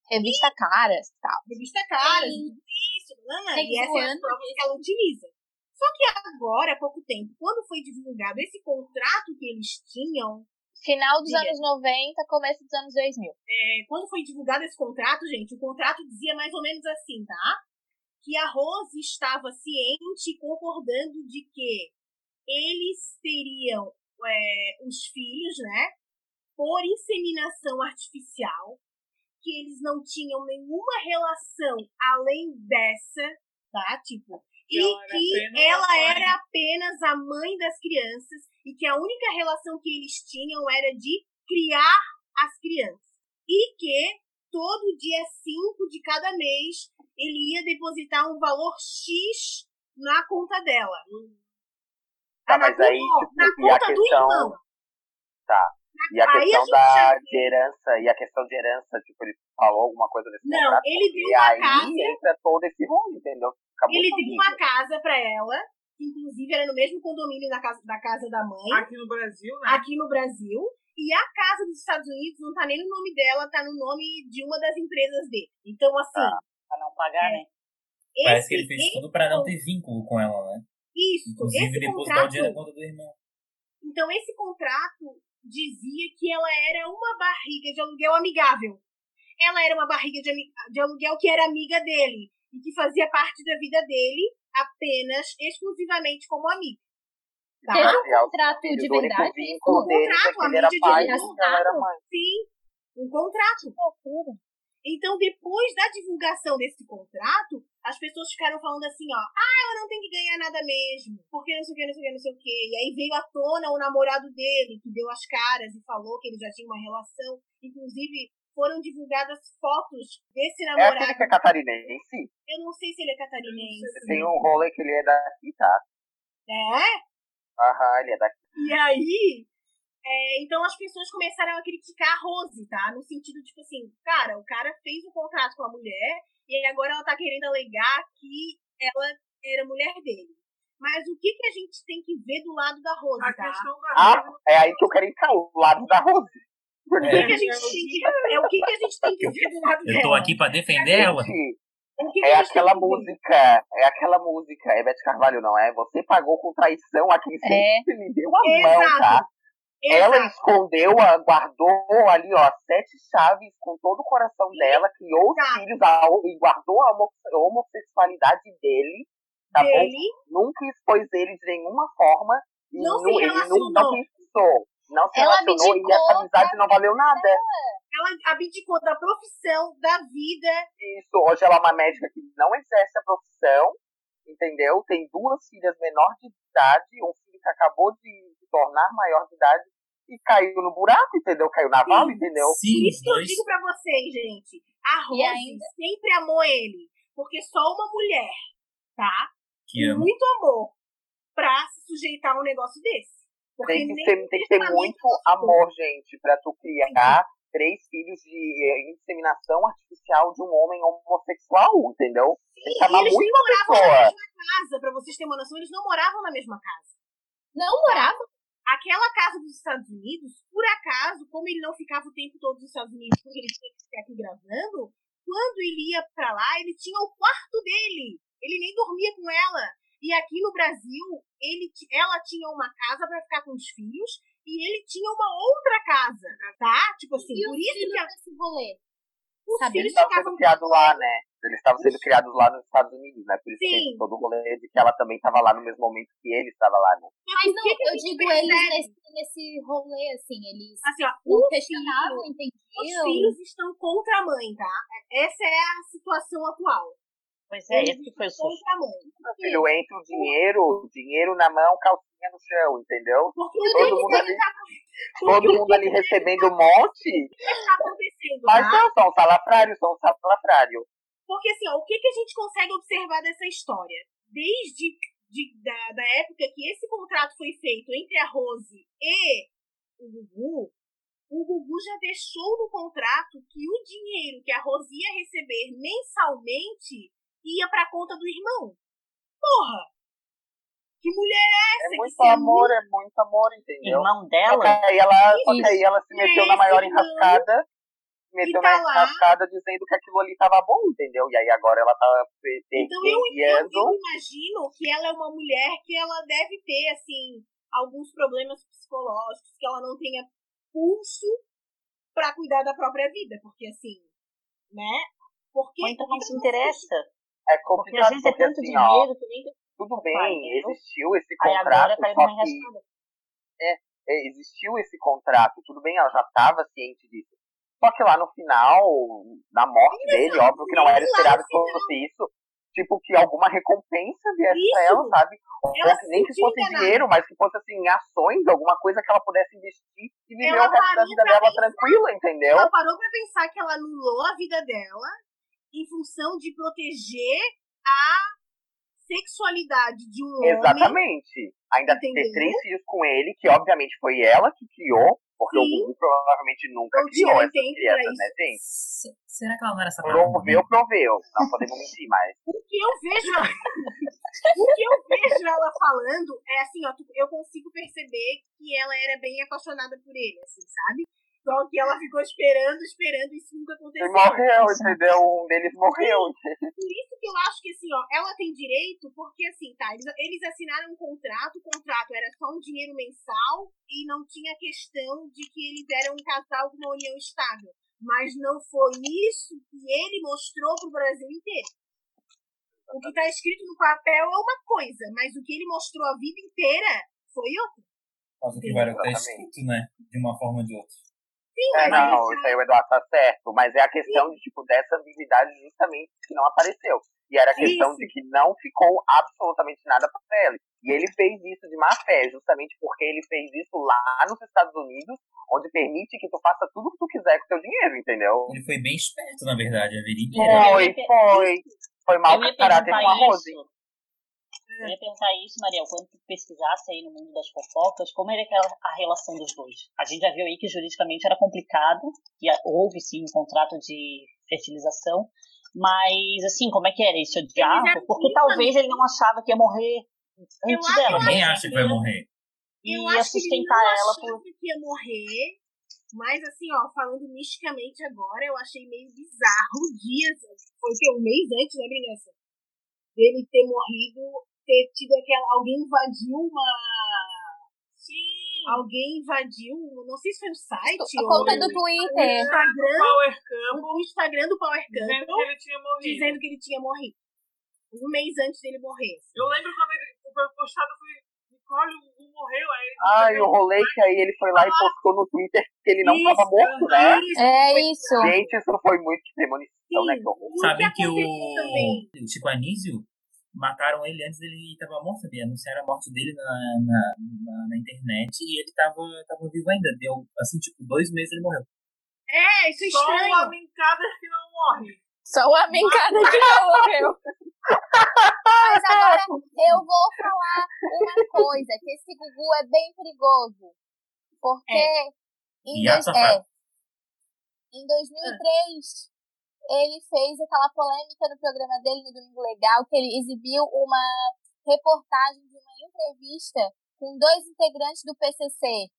Revista Caras e tal. Revista Caras, Sim. tudo isso, nananã, Tem e essas são as voando. provas que ela utiliza. Só que agora, há pouco tempo, quando foi divulgado esse contrato que eles tinham, Final dos anos 90, começo dos anos 2000. É, quando foi divulgado esse contrato, gente, o contrato dizia mais ou menos assim, tá? Que a Rose estava ciente e concordando de que eles teriam é, os filhos, né? Por inseminação artificial, que eles não tinham nenhuma relação além dessa, tá? Tipo, e ela que ela era apenas a mãe das crianças e que a única relação que eles tinham era de criar as crianças. E que todo dia 5 de cada mês ele ia depositar um valor X na conta dela. Tá, Ah, mas aí, tipo, na e a questão. irmão. Tá. E a Aí a questão gente da, já de herança, e a questão de herança, tipo, ele falou alguma coisa desse Não, contrato? ele deu uma aí casa- entra todo esse rolo, entendeu? Acabou Ele a deu uma casa pra ela, que inclusive era no mesmo condomínio da casa da, casa da mãe, Aqui no Brasil, né? aqui no Brasil. E a casa dos Estados Unidos não tá nem no nome dela, tá no nome de uma das empresas dele. Então, assim, Ah. Pra não pagar, né? Parece que ele fez esse- tudo pra não ter vínculo com ela, né? Isso, Inclusive esse depositar o dinheiro na contrato. conta do irmão. Então, esse contrato dizia que ela era uma barriga de aluguel amigável. Ela era uma barriga de, de aluguel que era amiga dele e que fazia parte da vida dele apenas, exclusivamente como amiga. Tá? Teve um contrato de verdade? Um contrato, que a mídia de e era mãe. Sim, um contrato. Que loucura. Então, depois da divulgação desse contrato, as pessoas ficaram falando assim, ó, ah, ela não tem que ganhar nada mesmo, porque não sei o que, não sei o que, não sei o que. E aí veio à tona o namorado dele, que deu as caras e falou que ele já tinha uma relação. Inclusive, foram divulgadas fotos desse É aquele namorado. que é catarinense? Eu não sei se ele é catarinense. Tem um rolê que ele é daqui, tá? É? Aham, ele é daqui. E aí, é, então as pessoas começaram a criticar a Rose, tá? No sentido, tipo assim, cara, o cara fez um contrato com a mulher e aí agora ela tá querendo alegar que ela era mulher dele. Mas o que, que a gente tem que ver do lado da Rose, A tá? questão da Ah, Rose é aí que eu quero entrar, o lado da Rose. Porque, O que, que a É. gente tem que, é o que, que a gente tem que ver do lado Eu tô dela. aqui pra defender ela. gente, que que é aquela música, é aquela música, é Beth Carvalho, não é? Você pagou com traição a quem sempre lhe deu a mão, Exato. Ela escondeu, a- guardou ali, ó, sete chaves com todo o coração dela, criou os Exato. filhos a- e guardou a homo- homossexualidade dele, tá bom? dele, Nunca expôs ele de nenhuma forma. E Não se nu- ele não, não pensou. Não se Ela relacionou e essa amizade não valeu nada. ela abdicou da profissão, da vida. Isso, hoje ela é uma médica que não exerce a profissão, entendeu? Tem duas filhas menor de idade, um filho que acabou de se tornar maior de idade e caiu no buraco, entendeu? Caiu na vala, entendeu? Sim, isso que eu digo pra vocês, gente. A Rose ainda- sempre amou ele. Porque só uma mulher, tá? Que ama. muito amor pra se sujeitar a um negócio desse. Porque Tem que, ter, tem que ter muito amor, gente, pra tu criar três filhos de eh, inseminação artificial de um homem homossexual, entendeu? Tem que E amar eles muito nem moravam na pessoa. mesma casa, pra vocês terem uma noção, eles não moravam na mesma casa. Não morava? Aquela casa dos Estados Unidos, por acaso, como ele não ficava o tempo todo nos Estados Unidos, porque ele tinha que ficar aqui gravando, quando ele ia pra lá, ele tinha o quarto dele. Ele nem dormia com ela. E aqui no Brasil, ele, ela tinha uma casa pra ficar com os filhos e ele tinha uma outra casa, tá? Tipo assim, E por isso que a- desse rolê? os Sabe, filhos ficavam sendo criados lá, né? Eles estavam sendo criados lá nos Estados Unidos, né? Por isso que Sim. tem todo o rolê de que ela também estava lá no mesmo momento que ele estava lá, né? Mas não, que que eu digo percebe? eles nesse, nesse rolê, assim, eles Assim, ó, não questionavam, filho- Os filhos estão contra a mãe, tá? Essa é a situação atual. Pois é, esse que foi o estão susto. contra a mãe. Meu filho, entra o dinheiro, dinheiro na mão, calcinha no chão, entendeu? Porque o Todo que mundo que ali- tá, Todo mundo ali recebendo um monte, que tá acontecendo, mas tá? não, são salafrários, são salafrários. Porque assim, ó, o que, que a gente consegue observar dessa história? Desde de- da, da época que esse contrato foi feito entre a Rose e o Gugu, o Gugu já deixou no contrato que o dinheiro que a Rose ia receber mensalmente ia pra conta do irmão. Porra! Que mulher é essa? É que muito se amor, é muito amor, entendeu? Irmão Só dela, que aí ela, só que aí ela se meteu na maior enrascada, meteu tá na lá. enrascada dizendo que aquilo ali tava bom, entendeu? E aí agora ela tá Então eu, eu, eu imagino que ela é uma mulher que ela deve ter, assim, alguns problemas psicológicos, que ela não tenha pulso pra cuidar da própria vida, porque assim, né? Porque ou então não se interessa. É Porque complicado, às vezes é porque tanto assim, ó, dinheiro que nem tudo Vai, bem, entendeu? existiu esse Aí agora contrato, só que enrascada. é, existiu esse contrato, tudo bem, ela já estava ciente disso. Só que lá no final, na morte dele, óbvio que não era esperado que fosse isso, tipo, que alguma recompensa viesse pra Isso. ela, sabe? Ou que nem que fosse enganada. dinheiro, mas que fosse assim, ações, alguma coisa que ela pudesse investir e viver Ela o resto da vida pra dela pensar. tranquila, entendeu? Ela parou pra pensar que ela anulou a vida dela em função de proteger a sexualidade de um homem. Exatamente. Ainda ter Entendeu? três filhos com ele, que obviamente foi ela que criou, porque Sim. o Gugu provavelmente nunca tinha criou crianças, isso. né, gente? Se- Será que ela não era? Proveu, proveu. Não podemos mentir, mas. [laughs] O que eu vejo ela... [laughs] o que eu vejo ela falando é assim, ó, eu consigo perceber que ela era bem apaixonada por ele, assim, sabe? Só que ela ficou esperando, esperando, e isso nunca Ele aconteceu. morreu, entendeu? Um deles morreu. Por isso que eu acho que assim, ó, ela tem direito, porque assim, tá, eles, eles assinaram um contrato, o contrato era só um dinheiro mensal e não tinha questão de que eles eram um casal de uma união estável. Mas não foi isso que ele mostrou pro Brasil inteiro. O que tá escrito no papel é uma coisa, mas o que ele mostrou a vida inteira foi outra. Mas o que vale é tá Exatamente. escrito, né? De uma forma ou de outra. Sim, É, mas não, isso aí o Eduardo tá certo. Mas é a questão de, tipo, dessa ambiguidade justamente que não apareceu. E era a questão Isso. de que não ficou absolutamente nada pra ele. E ele fez isso de má fé, justamente porque ele fez isso lá nos Estados Unidos, onde permite que tu faça tudo o que tu quiser com teu dinheiro, entendeu? Ele foi bem esperto, na verdade, a vida inteira. Foi, foi. Foi mau eu ia caráter com a perguntar Rose. isso. Eu ia perguntar isso, Mariel, quando tu pesquisasse aí no mundo das fofocas, como era aquela a relação dos dois? A gente já viu aí que juridicamente era complicado, e a- houve sim um contrato de fertilização, mas assim, como é que era? Eles se odiavam? Porque talvez ele não achava que ia morrer antes acho- dela. Ninguém né? acha que vai morrer. E Eu ia que sustentar não ela por. que ia morrer. Mas assim, ó, falando misticamente agora, eu achei meio bizarro dias. Foi o quê? Um mês antes, né, Brilhança? Dele ter morrido, ter tido aquela. Alguém invadiu uma. Sim. Alguém invadiu, não sei se foi um site A ou conta do o Twitter. Instagram, Power Camp, o Instagram do Power dizendo Camp que ele tinha morrido. dizendo que ele tinha morrido. Um mês antes dele morrer. Eu lembro quando ele foi postado, foi Nicole, o Gugu morreu, aí ele Ai, escreveu, o rolê que aí ele foi lá e postou no Twitter que ele não tava Isso, morto, né? Isso, É isso. Gente, isso foi muito premonição, né? O Sabe que o, também. o Chico Anísio mataram ele antes dele tava morto, sabia? Anunciaram a morte dele na, na, na, na internet e ele tava, tava vivo ainda. Deu, assim, tipo, dois meses ele morreu. É, isso é Só estranho. uma mincada que não morre. Só uma mincada que não morreu. Mas agora eu vou falar uma coisa, que esse Gugu é bem perigoso. Porque em, E a dois, safada? é, em 2003 ele fez aquela polêmica no programa dele no Domingo Legal, que ele exibiu uma reportagem de uma entrevista com dois integrantes do PCC,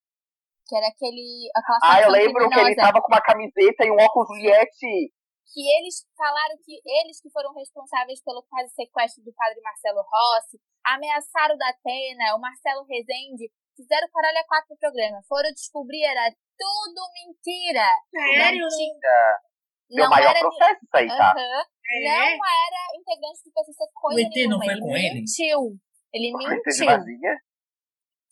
que era aquele aquela Ah, eu lembro que ele criminosa tava com uma camiseta e um óculos Yeti. que eles falaram que eles que foram responsáveis pelo quase sequestro do padre Marcelo Rossi, ameaçaram o da Atena, o Marcelo Rezende, fizeram caralho a quatro no programa. Foram descobrir, era tudo mentira. Sério? Não, não maior era. processo isso aí, tá? Aham. É. Não era integrante do PCC coisa O ET não nenhuma. foi ele com mentiu. Ele mentiu.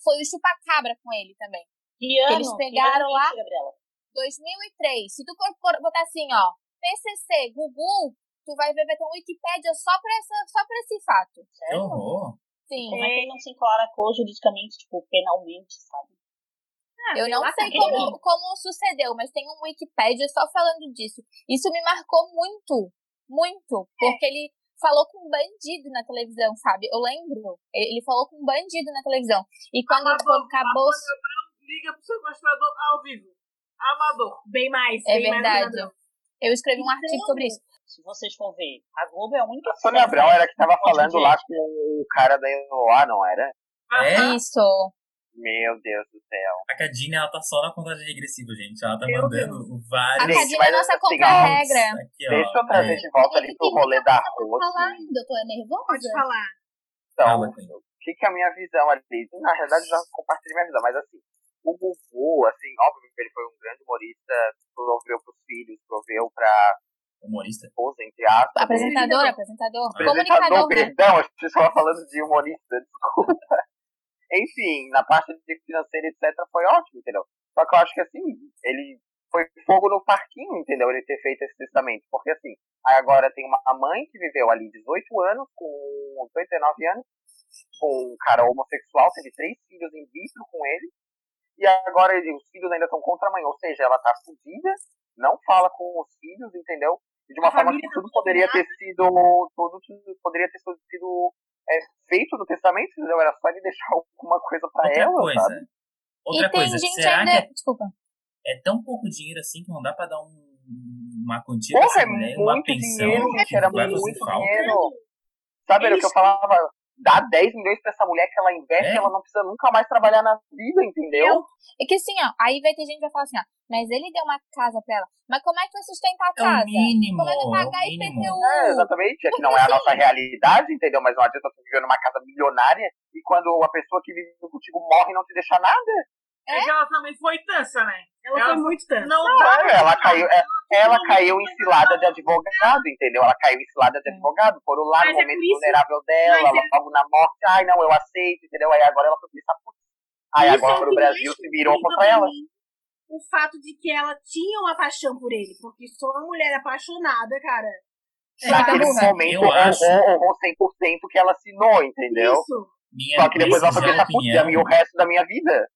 Foi o chupacabra com ele também. Que ano? Eles pegaram Que ano lá- isso, Gabriela? 2003. Se tu for for botar assim, ó, PCC, Gugu, tu vai ver, vai ter um Wikipédia só pra, essa, só pra esse fato. Que Sério? horror. Sim. Como é que ele não se encaracou juridicamente, tipo, penalmente, sabe? Ah, Eu não sei como, como sucedeu, mas tem um Wikipédia só falando disso. Isso me marcou muito, muito, porque ele falou com um bandido na televisão, sabe? Eu lembro. Ele falou com um bandido na televisão. E quando, Amador, quando acabou. Liga pro sequestrador ao vivo. Amador. Bem mais. É bem mais verdade. ladrão. Eu escrevi um artigo Então, sobre isso. Se vocês for ver, a Globo é a única A Sônia Abrão era que tava falando lá com o cara da Eloá, não era? É? Isso. Meu Deus do céu. A Cadine, ela tá só na contagem regressiva, gente. Ela tá Meu mandando A vários. Gente, Cadinha é nossa assim, contra-regra. Deixa eu trazer É. de volta ali pro rolê da Rose. falar ainda, eu tô nervosa. Pode falar. Então, o que, que é a minha visão ali? Na realidade, eu já compartilhei minha visão, mas assim, o Gugu, assim, óbvio que ele foi um grande humorista, proveu pros filhos, proveu pra Humorista. esposa, entre aspas. Apresentador, apresentador. Apresentador, Comunicador, né? perdão, acho que você estava falando de humorista, [laughs] desculpa. Enfim, na parte de financeira, etc., foi ótimo, entendeu? Só que eu acho que assim, ele foi fogo no parquinho, entendeu? Ele ter feito esse testamento. Porque assim, aí agora tem uma mãe que viveu ali 18 anos, com 89 anos, com um cara homossexual, teve três filhos em vitro com ele, e agora ele, os filhos ainda estão contra a mãe, ou seja, ela tá fudida, não fala com os filhos, entendeu? E de uma A forma que tudo poderia ter sido, tudo poderia ter sido é, feito no testamento, entendeu? Era só ele deixar alguma coisa pra Outra ela, coisa. sabe? Outra e tem coisa, gente será ainda. que Desculpa. é, é tão pouco dinheiro assim que não dá pra dar um, uma quantia Porra, é mulher, uma muito pensão dinheiro, que era muito dinheiro. Sabe, era o que eu falava, dá 10 milhões pra essa mulher que ela investe, É. ela não precisa nunca mais trabalhar na vida, entendeu? É que assim, ó, aí vai ter gente que vai falar assim, ó, mas ele deu uma casa pra ela. Mas como é que vai sustentar a É o casa? mínimo, Como é que é vai pagar mínimo. IPTU? É, exatamente, é que não é a nossa realidade, entendeu? Mas não adianta você viver numa casa milionária e quando a pessoa que vive contigo morre não te deixa nada. É que ela também foi tansa, né? Ela, Ela foi muito tanto. Não Não, dá é, ela caiu, é, ela caiu em cilada de advogado, entendeu? Ela caiu em cilada de advogado, foram lá Mas no é momento vulnerável dela, mas ela é- logo na morte, ai não, eu aceito, entendeu? Aí agora ela foi pensar, putz. Aí Isso é agora que o Brasil se virou contra ela. O fato de que ela tinha uma paixão por ele, porque só uma mulher apaixonada, cara. É, Naquele burra. momento, honrou, honrou 100% que ela assinou, entendeu? Isso. Minha, Só que depois ela foi pensar, putz, e o resto da minha vida?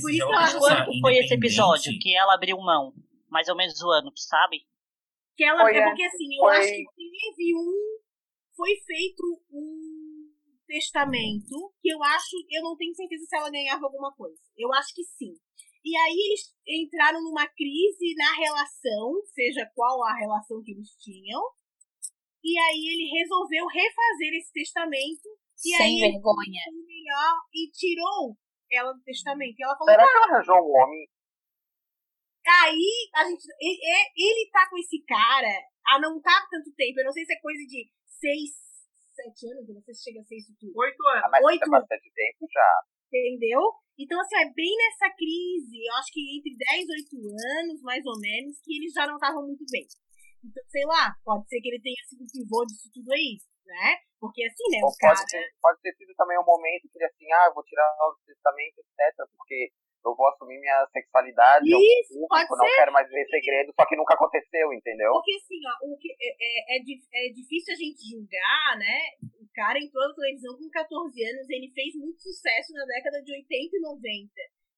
Por isso singela que eu opinião, acho Quando que foi esse episódio que ela abriu mão? Mais ou menos o ano, tu sabe? Que ela, Foi é porque assim, eu foi- acho que teve um. Foi feito um testamento que eu acho. Eu não tenho certeza se ela ganhava alguma coisa. Eu acho que sim. E aí eles entraram numa crise na relação, seja qual a relação que eles tinham. E aí ele resolveu refazer esse testamento. E Sem aí vergonha. melhor e tirou ela do testamento. E ela falou, Será que ela arranjou um homem? Aí, a gente. Ele, ele tá com esse cara há não tá há tanto tempo. Eu não sei se é coisa de seis, sete anos, eu não sei se chega a ser isso tudo. Oito Ah, anos. mas Oito. é bastante tempo já. Entendeu? Então, assim, é bem nessa crise, eu acho que entre 10 e 8 anos, mais ou menos, que eles já não estavam muito bem. Então, sei lá, pode ser que ele tenha sido o pivô disso tudo aí, né? Porque assim, né, o cara. pode, ter, pode ter sido também um momento que ele assim, ah, eu vou tirar o testamento, etc, porque eu vou assumir minha sexualidade, eu Isso, público, pode não quero mais ver segredo, só que nunca aconteceu, entendeu? Porque assim, ó, o que é, é, é é difícil a gente julgar, né? O cara entrou na televisão com 14 anos, ele fez muito sucesso na década de 80 e 90.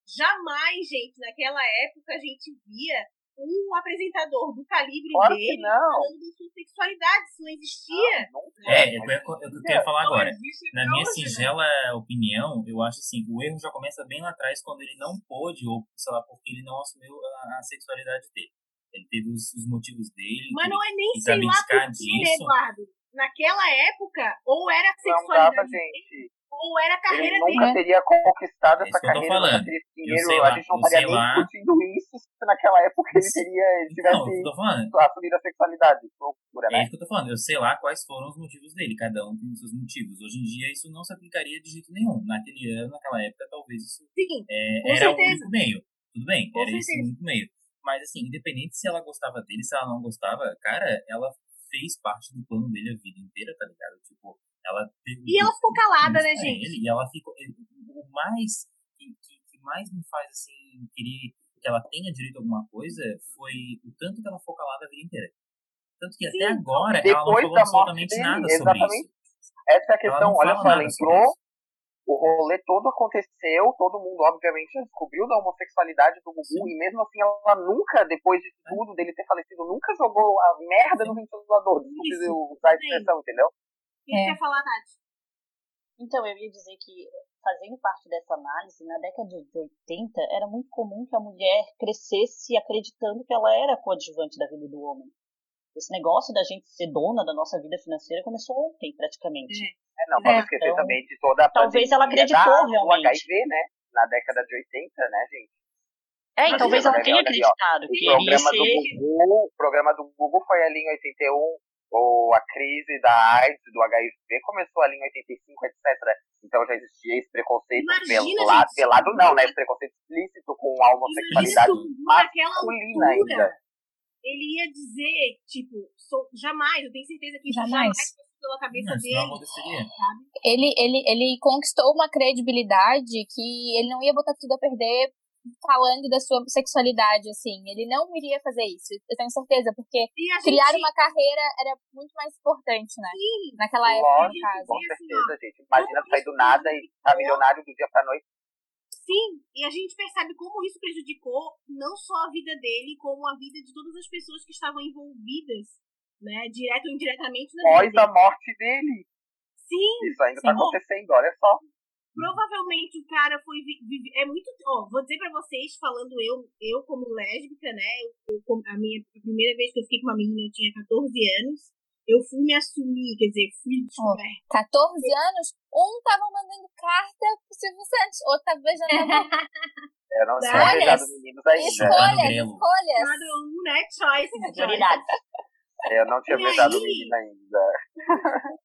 Jamais, gente, naquela época a gente via um apresentador do calibre Claro que dele não. falando da sua sexualidade, isso não existia. Não, nunca. É, é o que eu, que eu queria falar Não agora. existe Na minha singela opinião, eu acho assim, o erro já começa bem lá atrás quando ele não pôde, ou sei lá, porque ele não assumiu a, a sexualidade dele. Ele teve os, os motivos dele. Mas que não é nem sei lá por quê, né, disso- Eduardo? Naquela época, ou era a Não dava, sexualidade dele, gente. Ou era a Ele carreira nunca dele. teria conquistado É essa isso que eu tô carreira, falando. nunca teria esse dinheiro. sei a lá, gente não eu estaria sei nem lá. discutindo isso se naquela época ele teria, ele Não, tivesse é isso que eu tô falando. assumido a sexualidade. Loucura, É né? isso que eu tô falando. Eu sei lá quais foram os motivos dele. Cada um tem os seus motivos. Hoje em dia isso não se aplicaria de jeito nenhum. Naquele ano, naquela época, talvez isso Sim, é, era o certeza. único meio. Tudo bem, Com era esse certeza. o único meio. Mas assim, independente se ela gostava dele, se ela não gostava, cara, ela fez parte do plano dele a vida inteira, tá ligado? Tipo, ela teve. E ela ficou calada, né, gente? Ele, e ela ficou. O mais que, que, que mais me faz assim querer que ela tenha direito a alguma coisa foi o tanto que ela ficou calada a vida inteira. Tanto que Sim, até agora ela não falou absolutamente dele, nada sobre exatamente. isso. Essa é a questão. Olha só, ela entrou, o rolê todo aconteceu, todo mundo, obviamente, já descobriu da homossexualidade do Gugu, e mesmo assim ela nunca, depois de É. tudo, dele ter falecido, nunca jogou a merda no ventilador. Desculpe Isso, usar a expressão, entendeu? O que você quer falar, Tati? Então, eu ia dizer que, fazendo parte dessa análise, na década de 80, era muito comum que a mulher crescesse acreditando que ela era coadjuvante da vida do homem. Esse negócio da gente ser dona da nossa vida financeira começou ontem, praticamente. É, não, vamos É, esquecer então, também de toda a talvez ela acreditou realmente. do HIV, né? Na década de 80, né, gente? É, e talvez ela tenha acreditado O que iria programa do ser. Gugu, o programa do Gugu foi ali em 81, ou a crise da AIDS, do HIV, começou ali em 85, etc. Então já existia esse preconceito Imagina, velado, gente. velado não, né? Esse preconceito explícito com a homossexualidade Isso, masculina altura, ainda. ele ia dizer, tipo, sou, jamais, eu tenho certeza que Jamais. jamais pela cabeça Não, dele? Ele, ele, ele conquistou uma credibilidade que ele não ia botar tudo a perder falando da sua sexualidade, assim. Ele não iria fazer isso, eu tenho certeza, porque a criar gente, uma carreira era muito mais importante, né? sim, Naquela época, no Lógico, caso. com assim, certeza, gente. Imagina sair do nada e ficar milionário do dia pra noite. Sim, e a gente percebe como isso prejudicou não só a vida dele, como a vida de todas as pessoas que estavam envolvidas, né, direto ou indiretamente na Após vida a dele. morte dele. Sim, Isso ainda tá Sim. acontecendo, olha só. Provavelmente o cara foi é muito, ó, vou dizer pra vocês, falando eu, eu como lésbica, né, eu, eu a minha a primeira vez que eu fiquei com uma menina eu tinha 14 anos, eu fui me assumir, quer dizer, fui descoberta. 14 anos, um tava mandando carta pro Silvio Santos, outro tava beijando a boca. Eu não tinha Escolhas. beijado meninos ainda. Escolhas, escolhas. Cada um, né, choice, choice. Prioridades. Eu não tinha E beijado aí? menino ainda. [laughs]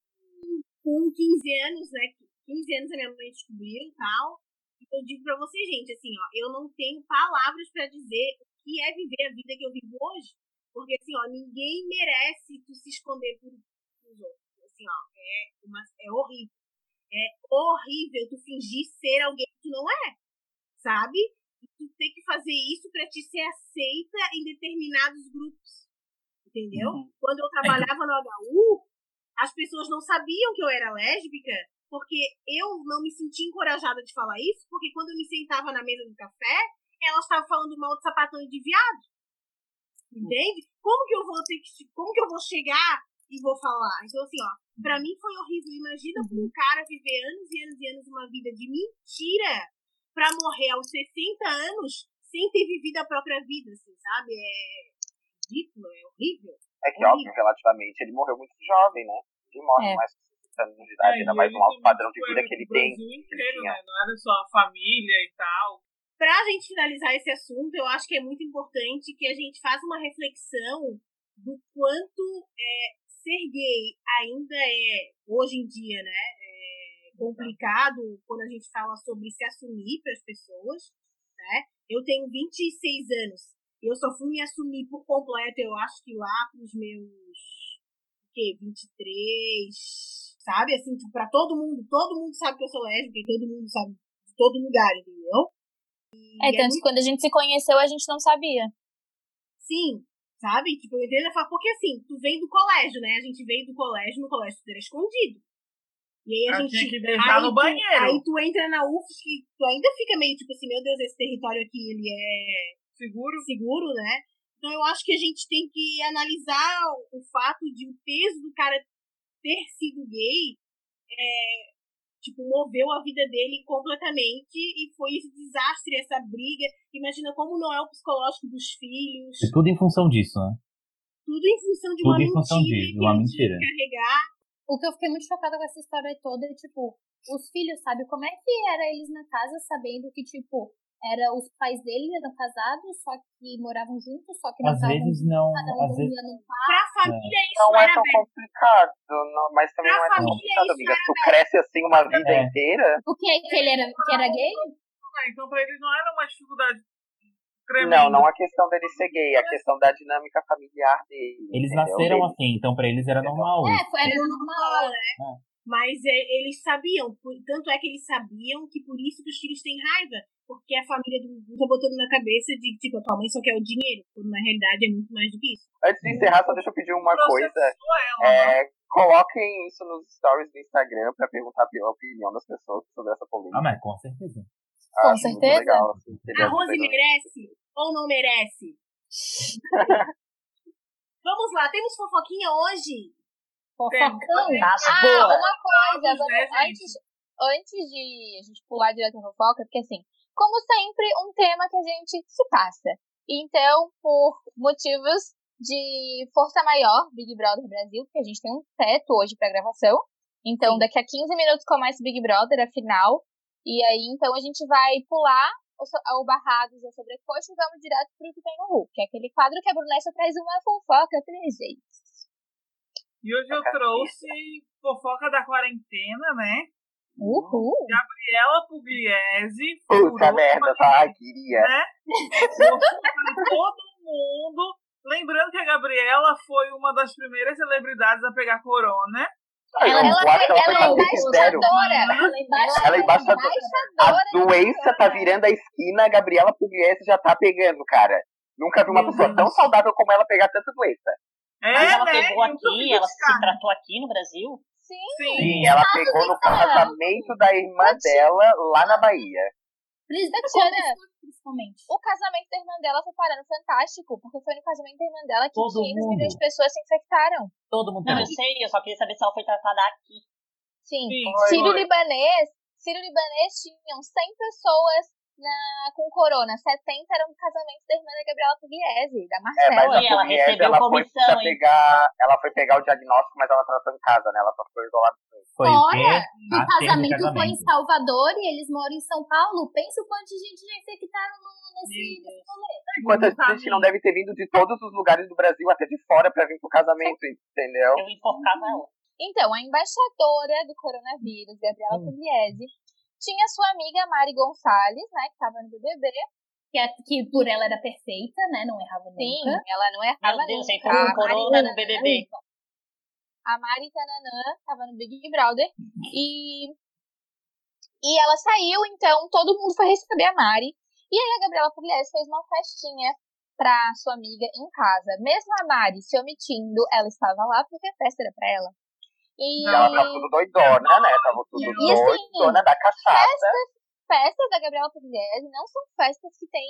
com 15 anos, né? 15 anos a minha mãe descobriu e tal. Então eu digo pra vocês, gente, assim, ó, eu não tenho palavras pra dizer o que é viver a vida que eu vivo hoje. Porque, assim, ó, ninguém merece tu se esconder por, pros outros. Assim, ó, é, uma, é horrível. É horrível tu fingir ser alguém que tu não é. Sabe? E tu tem que fazer isso pra te ser aceita em determinados grupos. Entendeu? Uhum. Quando eu trabalhava no HU, as pessoas não sabiam que eu era lésbica, porque eu não me sentia encorajada de falar isso, porque quando eu me sentava na mesa do café, elas estavam falando mal de sapatão e de viado. Entende? Como que eu vou ter que. Como que eu vou chegar e vou falar? Então, assim, ó, pra mim foi horrível. Imagina pra um cara viver anos e anos e anos uma vida de mentira pra morrer aos 60 anos sem ter vivido a própria vida, assim, sabe? É ridículo, é horrível. É que, Horrível. óbvio, relativamente, ele morreu muito jovem, né? Ele morre É. mais de 60 anos de idade, É, ainda mais um alto padrão de vida que ele tem. Que inteiro, tinha. né? Não era só a família e tal. Pra gente finalizar esse assunto, eu acho que é muito importante que a gente faça uma reflexão do quanto é, ser gay ainda é, hoje em dia, né, é complicado quando a gente fala sobre se assumir para as pessoas, né? Eu tenho 26 anos, eu só fui me assumir por completo, eu acho que lá pros meus, o quê, 23, sabe? Assim, tipo, pra todo mundo, todo mundo sabe que eu sou lésbica e todo mundo sabe de todo lugar, entendeu? É, E tanto que quando a gente se conheceu, a gente não sabia. Sim, sabe? Tipo, eu entendo falar, porque assim, tu vem do colégio, né? A gente veio do colégio, no colégio tu era escondido. E aí a Eu gente. tinha que beijar aí no tu- banheiro. Aí tu entra na UFSC e tu ainda fica meio tipo assim, meu Deus, esse território aqui, ele é Seguro. seguro, né? Então eu acho que a gente tem que analisar o fato de o peso do cara ter sido gay é, tipo, moveu a vida dele completamente e foi esse desastre, essa briga. Imagina como não é o psicológico dos filhos, E tudo em função disso, né? tudo em função de Tudo uma em função mentira disso, que uma mentira. carregar. O que eu fiquei muito chocada com essa história toda é, tipo, os filhos, sabe? Como é que era eles na casa sabendo que, tipo, era os pais deles eram casados, só que moravam juntos, só que não Às estavam vezes não. cada um Às vezes, dormia num Pra família isso Não é era tão bem. complicado, não- mas também Pra não é tão complicado, amiga. tu cresce assim uma vida É. inteira, O que? Que ele era, que era gay? Ah, então pra eles não era uma dificuldade tremenda. não, não a questão dele ser gay, a questão da dinâmica familiar dele. eles entendeu? nasceram Dele- assim, então pra eles era normal. É, foi, era normal. normal, né? Mas é, eles sabiam, por- tanto é que eles sabiam que por isso que os filhos têm raiva, porque a família do Gugu tá botando na cabeça de tipo, a tua mãe só quer o dinheiro, quando na realidade é muito mais do que isso. Antes de encerrar, só deixa eu pedir uma coisa. Né? É, coloquem isso nos stories do Instagram pra perguntar a opinião das pessoas sobre essa polêmica. Ah, mas com certeza. Com Acho muito certeza. legal, assim, A Rose merece ou não merece? [laughs] Vamos lá, temos fofoquinha hoje? Fofocão. Das Ah, boas. uma coisa, antes, antes de a gente pular direto na fofoca, porque assim, como sempre, um tema que a gente se passa. Então, por motivos de força maior, Big Brother Brasil, porque a gente tem um teto hoje pra gravação. Então, Sim. daqui a 15 minutos começa o Big Brother, a final. E aí, então, a gente vai pular o, so- o Barrados e a Sobrecoxa e vamos direto pro que tem no Hulk, que é aquele quadro que a Brunessa traz uma fofoca pra gente. E hoje eu trouxe fofoca da quarentena, né? Uhul! Gabriela Pugliese Puta merda, tá? Queria. né? Para todo mundo. Lembrando que a Gabriela foi uma das primeiras celebridades a pegar corona. Ela- Ela, ela ela é embaixadora. Ela é embaixadora. Ela é embaixadora. A doença tá virando a esquina, a Gabriela Pugliese já tá pegando, cara. Nunca vi uma Meu pessoa tão saudável como ela pegar tanta doença. É, Mas ela né? pegou aqui, ela se tratou aqui no Brasil. Sim. Sim. Sim, ela pegou no casamento da irmã dela lá na Bahia. Principalmente, Tatiana, principalmente. O casamento da irmã dela foi parando fantástico, porque foi no casamento da irmã dela que Todo 500 mundo. milhões de pessoas se infectaram. Todo mundo Não, pegou. eu sei, eu só queria saber se ela foi tratada aqui. Sim. Sim, Sírio foi. Libanês, Sírio Libanês tinham 100 pessoas na, com corona. 70 eram do casamento da irmã da Gabriela Pugliese, da É, mas Marcela. a ela Pugliese, recebeu ela foi comissão, hein? pegar, ela foi pegar o diagnóstico, mas ela tratou em casa, né? Ela só ficou isolada. Foi? Fora O teve casamento foi em casamento. Salvador e eles moram em São Paulo. Pensa o quanto de gente já infectaram no- nesse, rolê. Enquanto a gente não deve ter vindo de todos os lugares do Brasil, até de fora, pra vir pro casamento, entendeu? Eu enforcava ela. Então, a embaixadora do coronavírus, Gabriela Hum. Pugliese, tinha sua amiga Mari Gonçalves, né, que tava no BBB. Que, é- que por ela era perfeita, né? Não errava Sim, nunca. ela não errava Meu Deus, nunca. entrou Mari corona no BBB. A Mari Tananã tava no Big Brother e e ela saiu, então todo mundo foi receber a Mari. E aí a Gabriela Pugliese fez uma festinha pra sua amiga em casa. Mesmo a Mari se omitindo, ela estava lá porque a festa era pra ela. E ela tava tudo doidona, né? Tava tudo E assim, doidona da cachaça. festas, festas da Gabriela Pugliese não são festas que tem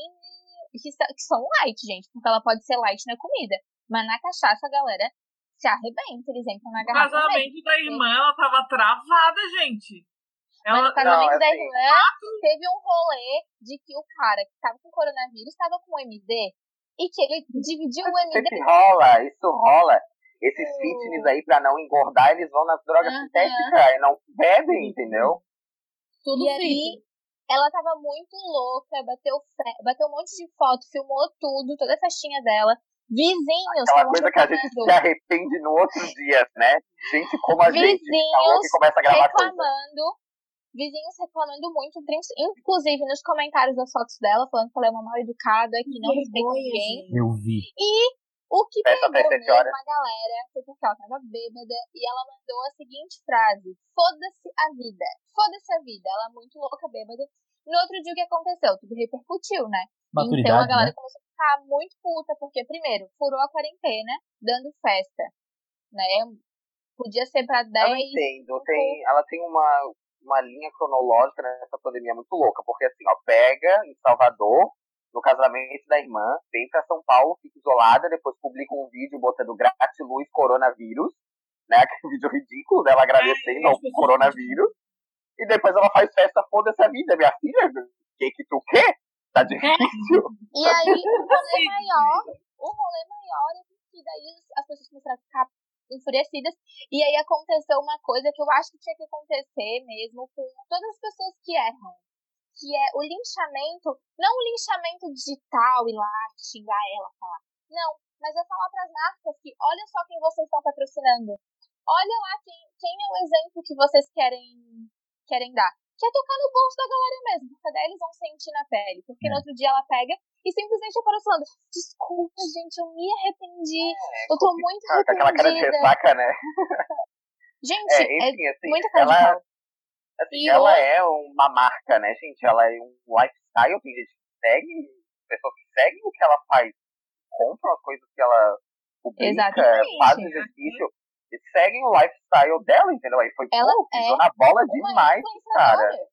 que, que são light, gente, porque ela pode ser light na comida, mas na cachaça a galera se arrebenta, eles entram na O garrafa. mesmo. casamento da irmã, ela tava travada, gente. Mas Ela, no casamento Não, da assim- irmã, teve um rolê de que o cara que tava com coronavírus tava com MD e que ele dividiu o MD. Sempre rola, isso rola. Esses fitness aí, pra não engordar, eles vão nas drogas sintéticas e não bebem, entendeu? Tudo E aí, ela tava muito louca, bateu, fe- bateu um monte de foto, filmou tudo, toda a festinha dela. Vizinhos Aquela coisa que a gente se arrepende no outro dia, né? Gente como a gente, tá louca e começa a gravar coisa. reclamando, vizinhos reclamando muito, inclusive nos comentários das fotos dela, falando que ela é uma mal educada, que não respeita ninguém. Eu vi. E o que Festa pegou mesmo horas. a galera foi porque ela tava bêbada e ela mandou a seguinte frase: Foda-se a vida. Foda-se a vida. Ela muito louca, bêbada. No outro dia o que aconteceu? Tudo repercutiu, né? Maturidade, então a galera né? começou a ficar muito puta, porque primeiro, furou a quarentena, dando festa. Né? Podia ser pra 10. Eu entendo. Tem, ela tem uma, uma linha cronológica nessa pandemia muito louca. Porque assim, ó, pega em Salvador, no casamento da irmã, vem pra São Paulo, fica isolada, depois publica um vídeo botando gratiluz coronavírus, né? [laughs] Aquele vídeo ridículo dela agradecendo É, ao coronavírus. E depois ela faz festa, foda-se a vida, minha filha. O que que tu quer? Tá difícil. E aí o rolê maior, o rolê maior é que daí as pessoas começaram a ficar enfurecidas. E aí aconteceu uma coisa que eu acho que tinha que acontecer mesmo com todas as pessoas que erram. Que é o linchamento, não o linchamento digital e lá xingar ela, falar. Não, mas é falar pras marcas que olha só quem vocês estão patrocinando. Olha lá quem, quem é o exemplo que vocês querem, querem dar. Que é tocar no bolso da galera mesmo, porque daí eles vão sentir na pele. Porque É. no outro dia ela pega e simplesmente aparece falando: Desculpa, gente, eu me arrependi. eu tô muito Ah, com aquela cara de arrependida. ressaca, né? [laughs] [laughs] Gente, É, é, enfim, assim, muita cara ela. Assim, E ela é uma marca, né, gente? Ela é um lifestyle, tem gente que segue, pessoas que seguem o que ela faz, compram as coisas que ela publica, Exatamente. faz exercício, e seguem o lifestyle dela, entendeu? Aí foi, Ela pô, pisou é na bola Uma demais, cara. influenciadora.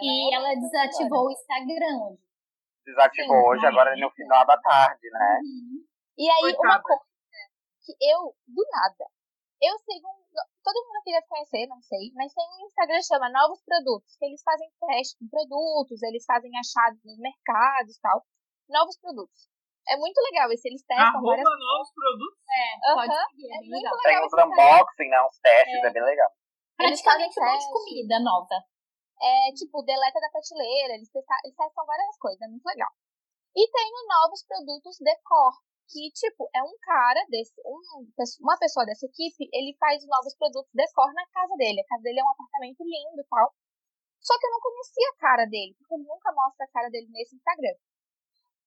E é ela uma desativou o Instagram hoje. Desativou Sim, hoje, agora no final da tarde, né? E aí, uma Coitada. coisa que eu, do nada, eu sigo um. Todo mundo aqui deve conhecer, não sei, mas tem um Instagram que chama Novos Produtos, que eles fazem teste com produtos, eles fazem achados nos mercados e tal. Novos produtos. É muito legal esse, eles testam Arroba várias novos produtos. É, pode Aham, seguir, é é muito legal. Tem uns unboxing, né? Uns testes, é, bem legal. Eles Praticamente fazem um monte de teste. comida nova. É, tipo, deleta da prateleira, eles, testam, eles testam várias coisas, é muito legal. E tem o Novos Produtos Decor, que, tipo, é um cara desse, um, uma pessoa dessa equipe, ele faz novos produtos decor na casa dele. A casa dele é um apartamento lindo e tal. Só que eu não conhecia a cara dele, porque ele nunca mostra a cara dele nesse Instagram.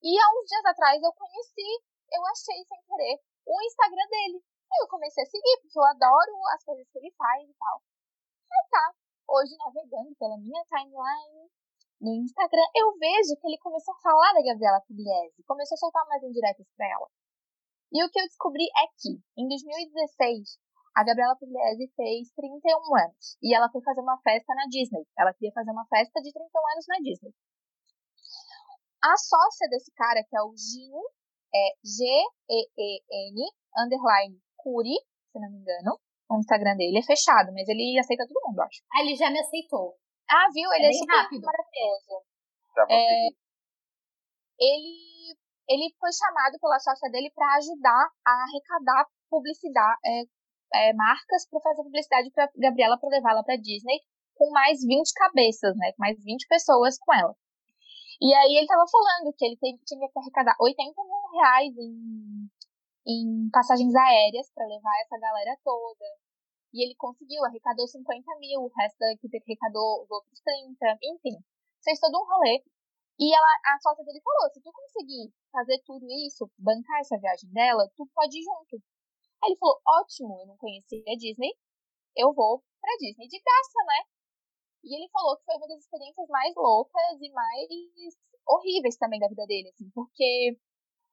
E há uns dias atrás eu conheci, eu achei sem querer, o Instagram dele. Aí eu comecei a seguir, porque eu adoro as coisas que ele faz e tal. Aí tá, hoje navegando pela minha timeline no Instagram, eu vejo que ele começou a falar da Gabriela Pugliese, começou a soltar mais indiretas pra ela. E o que eu descobri é que, em 2016, a Gabriela Pugliese fez 31 anos. E ela foi fazer uma festa na Disney. Ela queria fazer uma festa de 31 anos na Disney. A sócia desse cara, que é o Gin, é G-E-E-N, underline Curi, se não me engano. O Instagram dele é fechado, mas ele aceita todo mundo, acho. Ah, ele já me aceitou. Ah, viu? Ele É é, super rápido. maravilhoso. É, ele, ele foi chamado pela sócia dele para ajudar a arrecadar publicidade, é, é, marcas para fazer publicidade para Gabriela para levá-la para Disney com mais 20 cabeças, né? Com mais 20 pessoas com ela. E aí ele tava falando que ele tem- tinha que arrecadar 80 mil reais em, em passagens aéreas para levar essa galera toda. E ele conseguiu, arrecadou 50 mil, o resto da equipe arrecadou os outros 30, enfim. Fez todo um rolê. E ela, a sócia dele falou: se tu conseguir fazer tudo isso, bancar essa viagem dela, tu pode ir junto. Aí ele falou: ótimo, eu não conhecia a Disney, eu vou pra Disney de graça, né? E ele falou que foi uma das experiências mais loucas e mais horríveis também da vida dele, assim, porque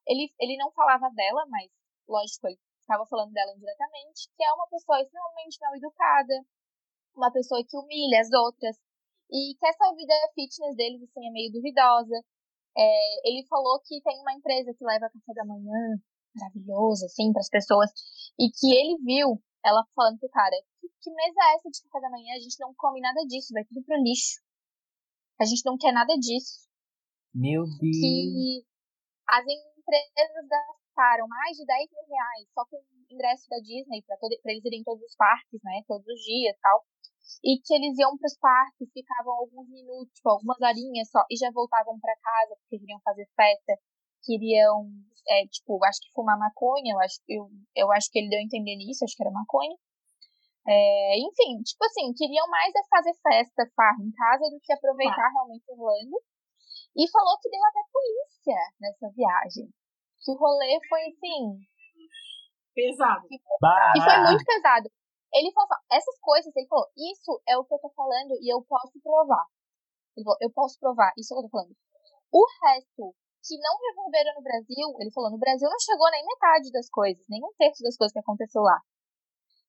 ele, ele não falava dela, mas, lógico, ele estava falando dela indiretamente, que é uma pessoa extremamente mal educada, uma pessoa que humilha as outras, e que essa vida fitness deles, assim, é meio duvidosa. É, ele falou que tem uma empresa que leva café da manhã maravilhoso, assim, para as pessoas, e que ele viu ela falando pro cara, que, que mesa é essa de café da manhã? A gente não come nada disso, vai tudo pro lixo. A gente não quer nada disso. Meu Deus. Que as empresas gastaram mais de 10 mil reais só com o ingresso da Disney para eles irem em todos os parques, né? Todos os dias e tal. E que eles iam pros parques, ficavam alguns minutos, tipo, algumas horinhas só, e já voltavam para casa porque queriam fazer festa, queriam, é, tipo, acho que fumar maconha, eu acho, eu, eu acho que ele deu a entender nisso, acho que era maconha. É, enfim, tipo assim, queriam mais é fazer festa, farra em casa do que aproveitar realmente Orlando. E falou que deu até polícia nessa viagem. Que o rolê foi assim, Pesado. Bah. e foi muito pesado. Ele falou assim, essas coisas, ele falou, isso é o que eu tô falando e eu posso provar. Ele falou, eu posso provar, isso é o que eu tô falando. O resto que não resolveram no Brasil, ele falou, no Brasil não chegou nem metade das coisas, nem um terço das coisas que aconteceu lá.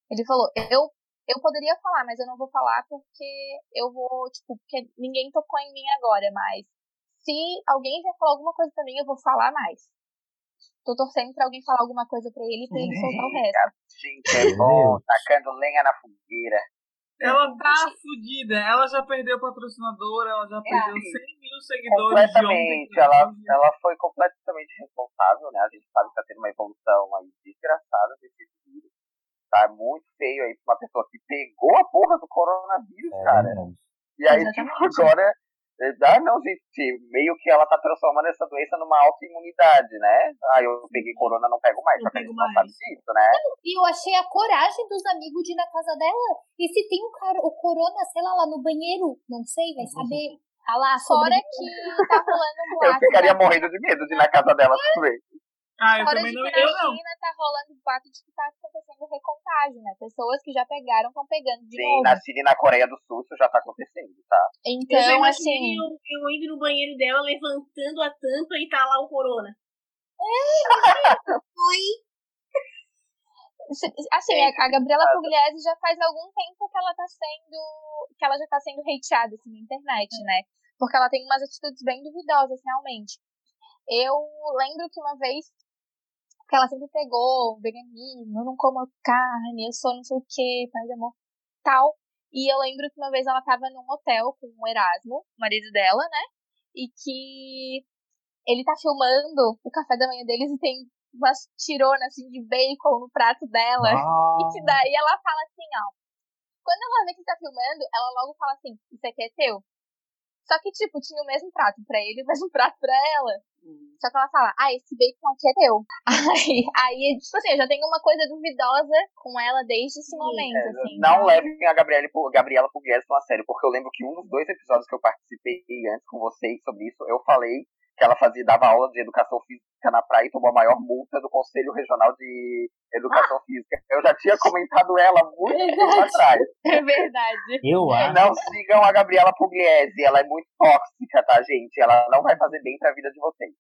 Ele falou, eu, eu poderia falar, mas eu não vou falar porque eu vou, tipo, porque ninguém tocou em mim agora, mas se alguém vier falar alguma coisa pra mim, eu vou falar mais. Tô torcendo pra alguém falar alguma coisa pra ele pra ele soltar o resto. Gente, é bom, tacando lenha na fogueira. Ela tá fudida. Ela já perdeu patrocinador, ela já perdeu 100 mil seguidores de ontem. Completamente. Ela, ela foi completamente responsável, né? A gente sabe que tá tendo uma evolução aí desgraçada desse vírus. Tá muito feio aí pra uma pessoa que pegou a porra do coronavírus, É cara. E aí, tipo, agora. Ah, não, gente, meio que ela tá transformando essa doença numa autoimunidade, né? Ah, eu peguei corona, não pego mais. Não pego gente não mais. sabe disso, né? E eu achei a coragem dos amigos de ir na casa dela. E se tem um cara, o corona, sei lá, lá no banheiro, não sei, vai saber. [laughs] Ah lá, Fora sobre... que tá rolando um Eu ficaria morrendo de medo de ir na casa dela também. Ah, eu Fora também de não. que Eu na não. China tá rolando boato de que tá acontecendo recontágio, né? Pessoas que já pegaram estão pegando de Sim, novo. na China e na Coreia do Sul isso já tá acontecendo, tá? Eu Então, imaginei assim, eu, eu indo no banheiro dela, levantando a tampa e tá lá o corona. Oi! se- assim, a a Gabriela Pugliese já faz algum tempo que ela tá sendo, que ela já tá sendo hateada, assim, na internet, né? Porque ela tem umas atitudes bem duvidosas, realmente. Eu lembro que uma vez que ela sempre pegou veganismo, eu não como carne, eu sou não sei o que, paz amor, tal. E eu lembro que uma vez ela tava num hotel com o Erasmo, o marido dela, né? E que ele tá filmando o café da manhã deles e tem umas tironas assim de bacon no prato dela. E que daí ela fala assim, ó. Quando ela vê que tá filmando, ela logo fala assim, isso aqui é teu. Só que, tipo, tinha o mesmo prato pra ele e o [laughs] mesmo prato pra ela. Só que ela fala, ah, esse bacon aqui é teu. [laughs] Aí, aí tipo assim, eu já tenho uma coisa duvidosa com ela desde esse momento, É, assim. não levem a Gabriela, Gabriela Pugliese tão a sério, porque eu lembro que um dos dois episódios que eu participei antes com vocês sobre isso, eu falei que ela fazia, dava aula de educação física na praia e tomou a maior multa do Conselho Regional de Educação Física. Eu já tinha comentado ela muito tempo atrás. É verdade. Eu acho. Não sigam a Gabriela Pugliese, ela é muito tóxica, tá, gente? Ela não vai fazer bem pra vida de vocês.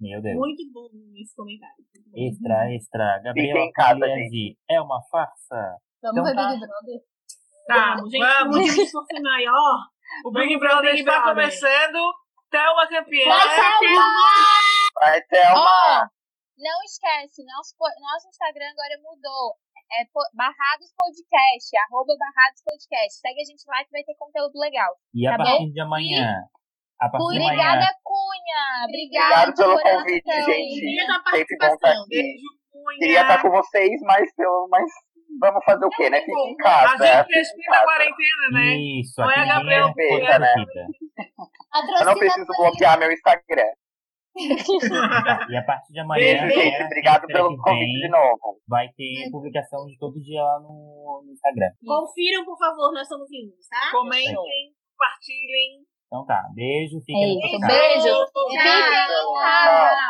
Meu Deus. Muito bom esse comentário. Muito. Extra, extra. Gabriela em casa, Pugliese é uma farsa. Vamos Então ver tá. Big Brother. Tá, Vamos, gente, vamos. um esforço maior. O Big Brother está começando. Thelma campeã. Vai ter uma. Ó, não esquece, nosso, nosso Instagram agora mudou. É Barrados Podcast, arroba Barrados Podcast. Segue a gente lá que vai ter conteúdo legal. E a Tá partir de amanhã. A partir de Obrigada, amanhã. Cunha! Obrigada Obrigado pelo de convite, gente. Dia da Sempre bom estar participação. aqui. Beijo, Cunha. Queria estar com vocês, mas, eu, mas vamos fazer o quê, né? Fica em A casa. gente fica em respeita a quarentena, né? Isso, Não é aqui a ninguém Gabriela respeita, né? Eu não preciso bloquear meu Instagram. [laughs] E a partir de amanhã. Beijo, gente. até Obrigado pelo convite de novo. Vai ter publicação de todo dia lá no, no Instagram. Confiram, por favor, nós somos lindos, tá? Comentem, compartilhem. Então tá, beijo, fiquem É casa. Beijo. Tchau. Fiquem em casa.